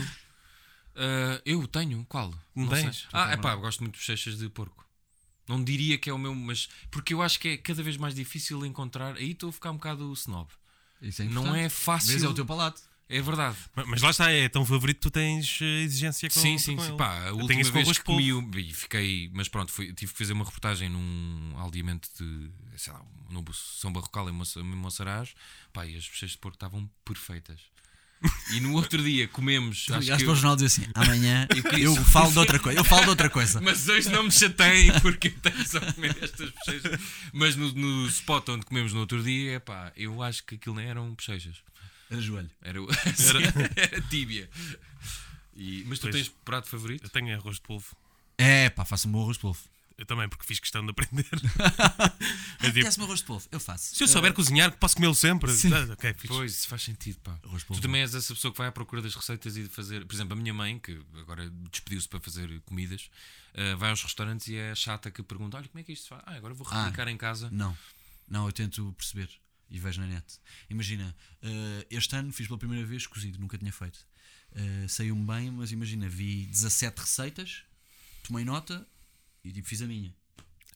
Ah, eu tenho, qual? Não sei. tens? Ah, é pá, gosto muito de bochechas de porco. Não diria que é o meu, mas porque eu acho que é cada vez mais difícil encontrar. Aí estou a ficar um bocado snob. É Não é fácil. Vês, é o teu palato. É verdade. Mas- Mas lá está, é tão favorito que tu tens eh, exigência com sim, sim, com sim. ele. Pá, a última vez que comi o- e fiquei, mas pronto, fui- tive que fazer uma reportagem num aldeamento de, sei lá, no São Barrocal em Monsaraz, pá, e as bochechas de porco estavam perfeitas. E no outro dia comemos, Ligaste que para o eu- jornal e dizer assim: amanhã Eu queria eu falo de outra coisa. Eu falo de outra coisa. Mas hoje não me chateiem porque eu tenho a comer estas bochechas. Mas no, no spot onde comemos no outro dia, é pá, eu acho que aquilo nem eram bochechas. Era joelho. Era, sim, era tíbia. E- mas tu Pois. tens prato favorito? Eu tenho arroz de polvo. É, pá, faço um bom arroz de polvo. Eu também, porque fiz questão de aprender. Ah, tipo, Apetece-me arroz de polvo. Eu faço. se eu souber cozinhar, posso comê-lo sempre. Sim. Ah, ok, fixe. Pois, isso faz sentido, pá. Arroz de Tu polvo. também és essa pessoa que vai à procura das receitas e de fazer. Por exemplo, a minha mãe, que agora despediu-se para fazer comidas, eh, vai aos restaurantes e é chata que pergunta: Olha, como é que isto se faz? Ah, agora vou Ah. replicar em casa. Não, não, eu tento perceber e vejo na net. Imagina, eh, este ano fiz pela primeira vez cozido, nunca tinha feito. Eh, Saiu-me bem, mas imagina, vi 17 receitas, tomei nota e tipo, fiz a minha.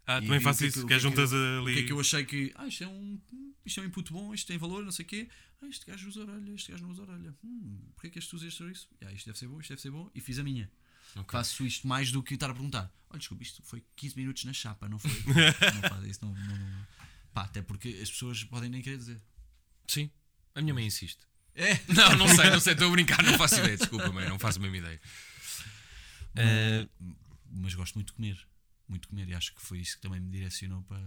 Ah, E também faço que é isso, que- que é que é que juntas eu- ali. O que é que eu achei que. Ah, isto é um, isto é um input bom, isto tem valor, não sei o quê. Ah, este gajo usa orelha, este gajo não usa orelha. Hum, porquê é que este usa este ou isso? Ah, isto deve ser bom, isto deve ser bom. E fiz a minha. Ok. Faço isto mais do que estar a perguntar. Olha, desculpa, isto foi 15 minutos na chapa, não foi? não faz isso, não, não- Pá, até porque as pessoas podem nem querer dizer. Sim. A minha mãe insiste. É. Não, não sei, não sei, estou a brincar, não faço ideia, desculpa, mãe, não faço a mesma ideia. Eh, Mas gosto muito de comer. Muito de comer. E acho que foi isso que também me direcionou para.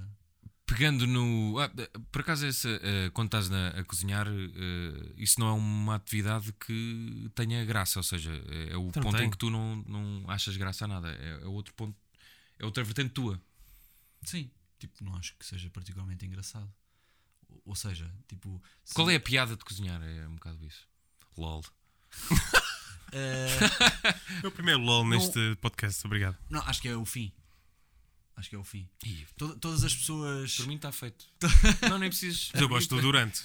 Pegando no. ah, por acaso, essa, eh, quando estás na- a cozinhar, eh, isso não é uma atividade que tenha graça, ou seja, é, é o Então ponto tem. em que tu não, não achas graça a nada. É, é outro ponto, é outra vertente tua. Sim. Tipo, não acho que seja particularmente engraçado. Ou- Ou seja, tipo. se- Qual é a piada de cozinhar? É um bocado isso. LOL. Eh, Meu primeiro LOL neste podcast, obrigado. não, acho que é o fim. Acho que é o fim. Todas as pessoas. por mim está feito. não, nem precisas. Mas eu gosto do durante.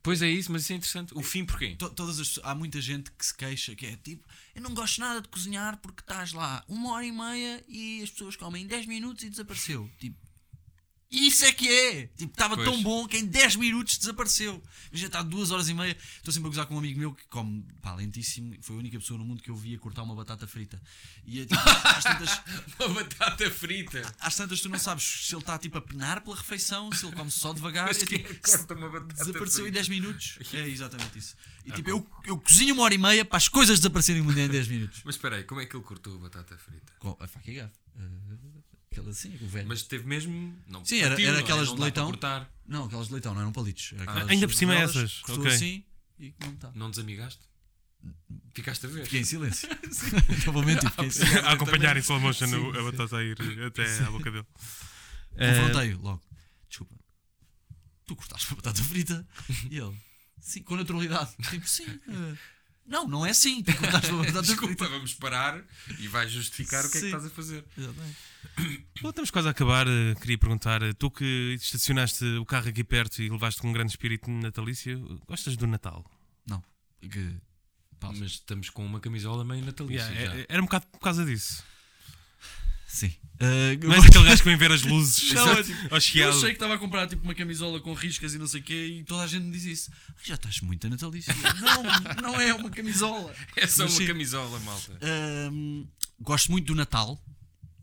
Pois é isso, mas isso é interessante. O fim porquê? To- todas as, há muita gente que se queixa que é tipo, eu não gosto nada de cozinhar porque estás lá uma hora e meia e as pessoas comem 10 minutos e desapareceu. Tipo, isso é que é! Tipo, estava tão bom que em 10 minutos desapareceu. Mas já está duas horas e meia. Estou sempre a gozar com um amigo meu que come, pá, lentíssimo. Foi a única pessoa no mundo que eu via cortar uma batata frita. E é tipo, às tantas, Uma batata frita. às tantas tu não sabes se ele está tipo a penar pela refeição, se ele come só devagar. Mas é, quem tipo, corta uma batata Desapareceu em frita? 10 minutos. É exatamente isso. E tipo, eu, eu cozinho uma hora e meia para as coisas desaparecerem em 10 minutos. Mas espera aí, como é que ele cortou a batata frita? Com a faca e garfo. Uh, aquela assim, o velho. Mas teve mesmo. Não, Sim, era- era é? aquelas Não de leitão. Não, aquelas de leitão, não eram palitos. Era aquelas ainda por cima é essas, Cortou ok. assim e não está. Não desamigaste? Ficaste a ver? Fiquei em silêncio. Não vou mentir, fiquei em silêncio. a acompanhar em slow motion a batata a ir até à boca dele. Eh, Confrontei-o logo. Desculpa. Tu cortaste uma batata frita? E ele, sim, com naturalidade. Tipo, sim. eh, não, não é assim. Uma batata Desculpa, vamos parar e vais justificar o que é que estás a fazer. Exatamente. Bom, estamos quase a acabar. eh, Queria perguntar: eh, tu que estacionaste o carro aqui perto e levaste com um grande espírito natalício, gostas do Natal? Não. Que. Mas estamos com uma camisola meio natalícia. Yeah, já. é- era um bocado por causa disso. Sim. Eh, Não aquele gajo que vem ver as luzes Não, é tipo, Eu achei que estava a comprar tipo uma camisola com riscas e não sei o quê e toda a gente me diz isso. "Ai, já estás muito natalício. não, não é uma camisola. É só Mas uma sim. camisola, malta. Ahm, gosto muito do Natal.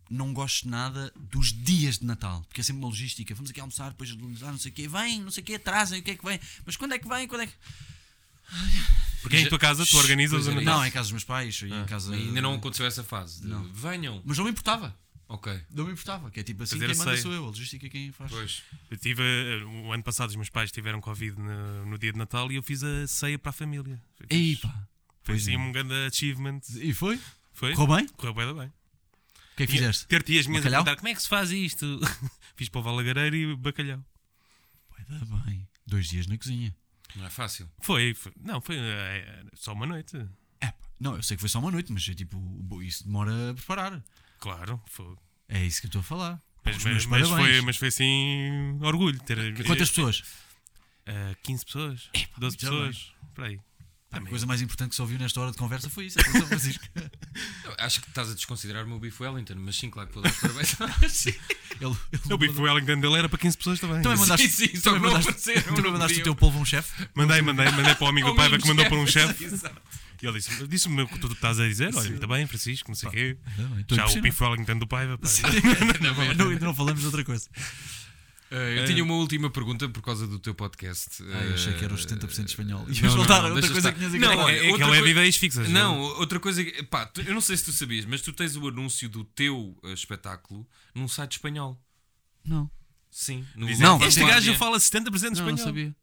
Não gosto nada dos dias de Natal, porque é sempre uma logística. Vamos aqui almoçar, depois ah, não sei o quê, vem, não sei o quê, trazem, o que é que vem, mas quando é que vem, quando é que. Porque em tua casa tu organizas o era Natal. Não, é em casa dos meus pais, e em casa. Ainda não aconteceu essa fase. de Não. Venham. Mas não me importava. Ok. Não me importava, que é tipo assim, Fazer quem a manda ceia. sou eu, a logística é quem faz. Pois. Eu tive, eh, o ano passado os meus pais tiveram Covid no, no dia de Natal e eu fiz a ceia para a família. Foi Ei, pá. Foi assim um grande achievement. E foi? Foi? Correu bem? Correu bem, bem. O que é que fizeste? Ter tias minhas a Bacalhau? perguntar como é que se faz isto. Fiz para o Valagareiro e bacalhau. Vai dar bem. Dois dias na cozinha. Não é fácil. Foi, foi- não, foi eh, só uma noite. É, pá. não, eu sei que foi só uma noite, mas é tipo, isso demora a preparar. Claro, foi. É isso que eu estou a falar. Mas, mas, mas foi, mas foi assim orgulho ter Quantas pessoas? Eh, 15 pessoas, 12 muito pessoas, por aí. A coisa mais importante que se ouviu nesta hora de conversa foi isso. Atenção, Francisco. Acho que estás a desconsiderar o meu Beef Wellington, mas sim, claro que vou dar os parabéns. ele, ele O Bife Wellington dele era para 15 pessoas também. Também mandaste, Sim, sim, também mandaste, também não mandaste o teu polvo a um chefe. Mandei, mandei, mandei para o amigo Paiva que mandou para um chefe. E ele disse: Disse-me o que tu estás a dizer. Olha, está bem, Francisco, não sei o quê. Já o. Bife Wellington do Paiva. ainda não falamos de outra coisa. Eh, eu tinha uma última pergunta por causa do teu podcast. Ah, eu achei que era os Eh, 70% espanhol. E não, não, voltar não, a outra coisa estar. que tinhas Não, olha, É outra aquela é ideias fixas. Não, outra coisa que. Pá, tu- eu não sei se tu sabias, mas tu tens o anúncio do teu eh, espetáculo num site espanhol. Não, Sim. No Não, este gajo fala 70% de não, não espanhol. sabia.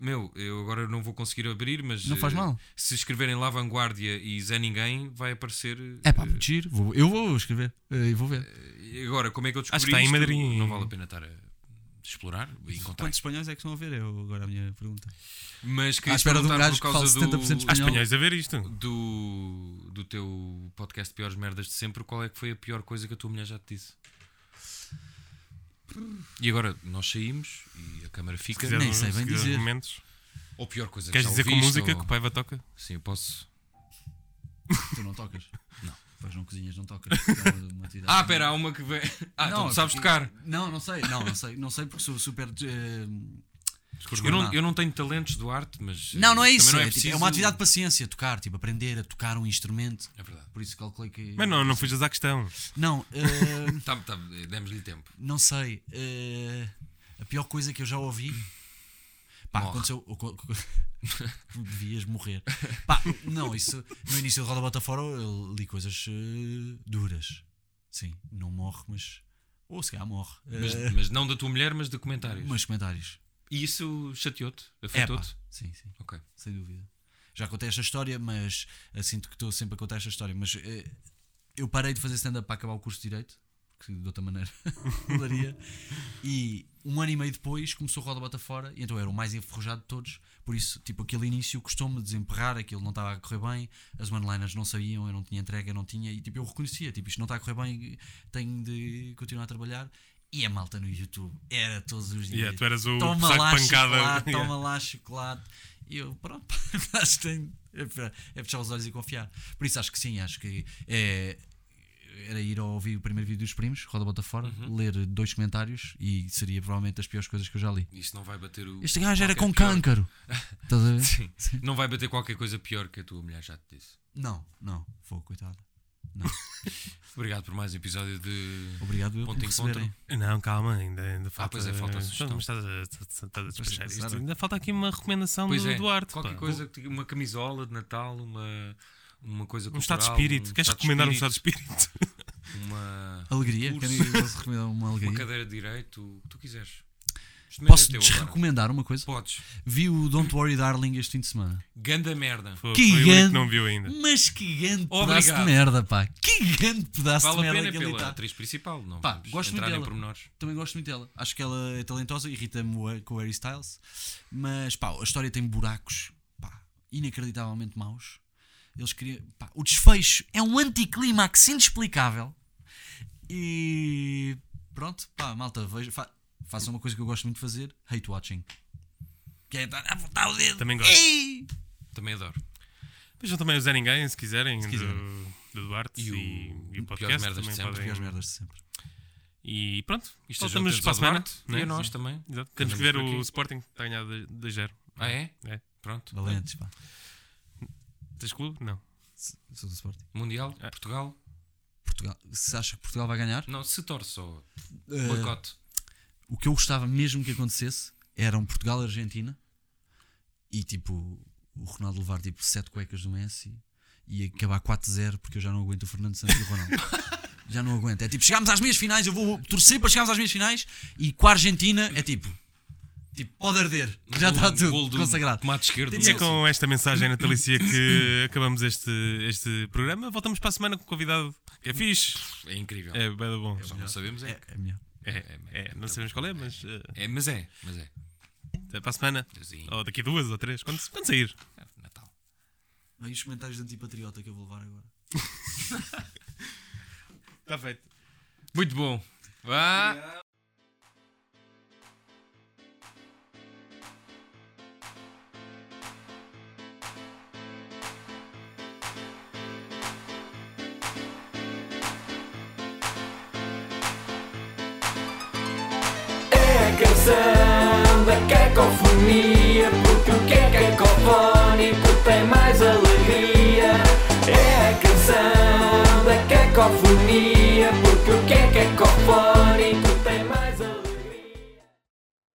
Meu, eu agora não vou conseguir abrir, mas. Não faz eh, mal. Se escreverem lá Vanguardia e Zé Ninguém, vai aparecer. É pá, eh, muito giro. Vou- eu vou escrever eh, e vou ver. Agora, como é que eu descobri Acho que está em isto? Madrid. Não vale a pena estar a explorar e encontrar. Quantos espanhóis é que estão a ver? É agora a minha pergunta. Mas queria espera de um gajo por que causa fale 70% do, Há espanhol. espanhóis a ver isto. do, do teu podcast Piores Merdas de Sempre, qual é que foi a pior coisa que a tua mulher já te disse? E agora nós saímos e a câmara Se fica. quiser, nem sei se bem quiser dizer. momentos. Ou pior coisa Queres que já dizer com ouviste, música ou- que o Paiva toca? Sim, eu posso. Tu não tocas? Pois não cozinhas, não tocas. uma atividade- Ah, pera, há uma que vem. Ah, então tu sabes porque- tocar. Não, não sei, não, não sei, não sei porque sou super. eh, Eu não, eu não tenho talentos do arte, mas. Não, não é isso. Não é, é, tipo, preciso... é uma atividade de paciência, tocar, tipo, aprender a tocar um instrumento. É verdade. Por isso calculei que. Mas não, não fujas à questão. Não, eh, Tá, tá, Demos-lhe tempo. não sei. eh, a pior coisa que eu já ouvi. Pá, Morre. aconteceu. Devias morrer. Pá, não, isso. No início do Roda Bota Fora eu li coisas eh, duras. Sim, não morre, mas. Ou se calhar morre. Mas, Eh, mas não da tua mulher, mas de comentários. mas comentários. E isso chateou-te? É Afetou-te? sim, sim. ok. sem dúvida. Já contei esta história, mas eh, sinto que estou sempre a contar esta história. Mas eh, eu parei de fazer stand-up para acabar o curso de Direito, porque de outra maneira não daria. E um ano e meio depois começou o Roda Bota Fora, e então era o mais enferrujado de todos. Por isso, tipo, aquele início custou-me desemperrar, aquilo não estava a correr bem, as one-liners não saíam, eu não tinha entrega, eu não tinha, e tipo, eu reconhecia, tipo, isto não está a correr bem, tenho de continuar a trabalhar. E a malta no YouTube era todos os dias. Yeah, tu eras o toma lá pancada. chocolate, Yeah. toma lá chocolate. E eu, pronto, acho que tenho, é fechar os olhos e confiar. Por isso acho que sim, acho que é, era ir ao ouvir o primeiro vídeo dos primos, Roda Bota Fora, Uhum. ler dois comentários e seria provavelmente das piores coisas que eu já li. Isso não vai bater o. Este gajo era com pior- câncaro. Estás a ver? Sim. Não vai bater qualquer coisa pior que a tua mulher já te disse. Não, não, vou, coitado. Obrigado por mais um episódio de. Obrigado eu Ponto. Não, calma, ainda, ainda falta. pois é, falta a sugestão. Mas estás a, estás despachar é, isto. Ainda falta aqui uma recomendação Pois do é, Duarte. qualquer pá. coisa, uma camisola de Natal, uma, uma coisa Um estado de cultural, espírito. um Queres recomendar um estado de espírito? Uma, Alegria, curso. eu posso recomendar uma uma alegria? cadeira de direito, o que tu quiseres. Momento Posso é teu agora. desrecomendar uma coisa? Podes. Vi o Don't Worry Darling este fim de semana. Ganda merda. Foi, Que foi grande- que não viu ainda. Mas que grande pedaço Obrigado. de merda, pá. Que grande pedaço Vale de a merda pena que ele pela está. atriz principal. Não Pá, gosto muito em dela. pormenores. Também gosto muito dela. Acho que ela é talentosa, irrita-me com o Harry Styles. Mas pá, a história tem buracos pá, inacreditavelmente maus. Eles queriam. Pá, o desfecho é um anticlímax inexplicável. E pronto, pá, malta, veja, fa façam uma coisa que eu gosto muito de fazer: hate watching. Que é estar a apontar o dedo. Também gosto. Ei! Também adoro. Vejam também o Zé Ninguém, se quiserem, do, quiserem. do Duarte E o- e, e o podcast. Merdas de Também Sempre. podem... Merdas de sempre. E pronto, Isto voltamos ajuda-nos para a semana. né? E a nós Sim. também. Exato. Temos que ver o aqui. Sporting que está a ganhar de, de zero. Ah, é? É. Pronto. Valentes, pá. Tens clube? Não. Sou do Sporting. Mundial, É. Portugal. Portugal. Se acha que Portugal vai ganhar? Não, se torce só. Eh, Boicote. o que eu gostava mesmo que acontecesse era um Portugal-Argentina e tipo o Ronaldo levar tipo 7 cuecas do Messi e acabar 4-0 porque eu já não aguento o Fernando Santos e o Ronaldo. já não aguento. É tipo, chegámos às meias finais, eu vou torcer para chegarmos às meias finais e com a Argentina é tipo, tipo pode arder. Já está tudo consagrado. Tomate esquerdo. E é com esta mensagem natalícia que acabamos este, este programa. Voltamos para a semana com o convidado que é fixe. É incrível. É bem bom. Só não sabemos é. É, é melhor. É, é, não sabemos qual é, mas eh, É, mas é. Mas é. até para a semana. Sim. Ou daqui a duas ou três. Quando, quando sair. É, Natal. Aí os comentários de antipatriota que eu vou levar agora. Está feito. Muito bom. Vá. É a canção da cacofonia Porque o que é cacofónico tem mais alegria? É a canção da cacofonia Porque o que é cacofónico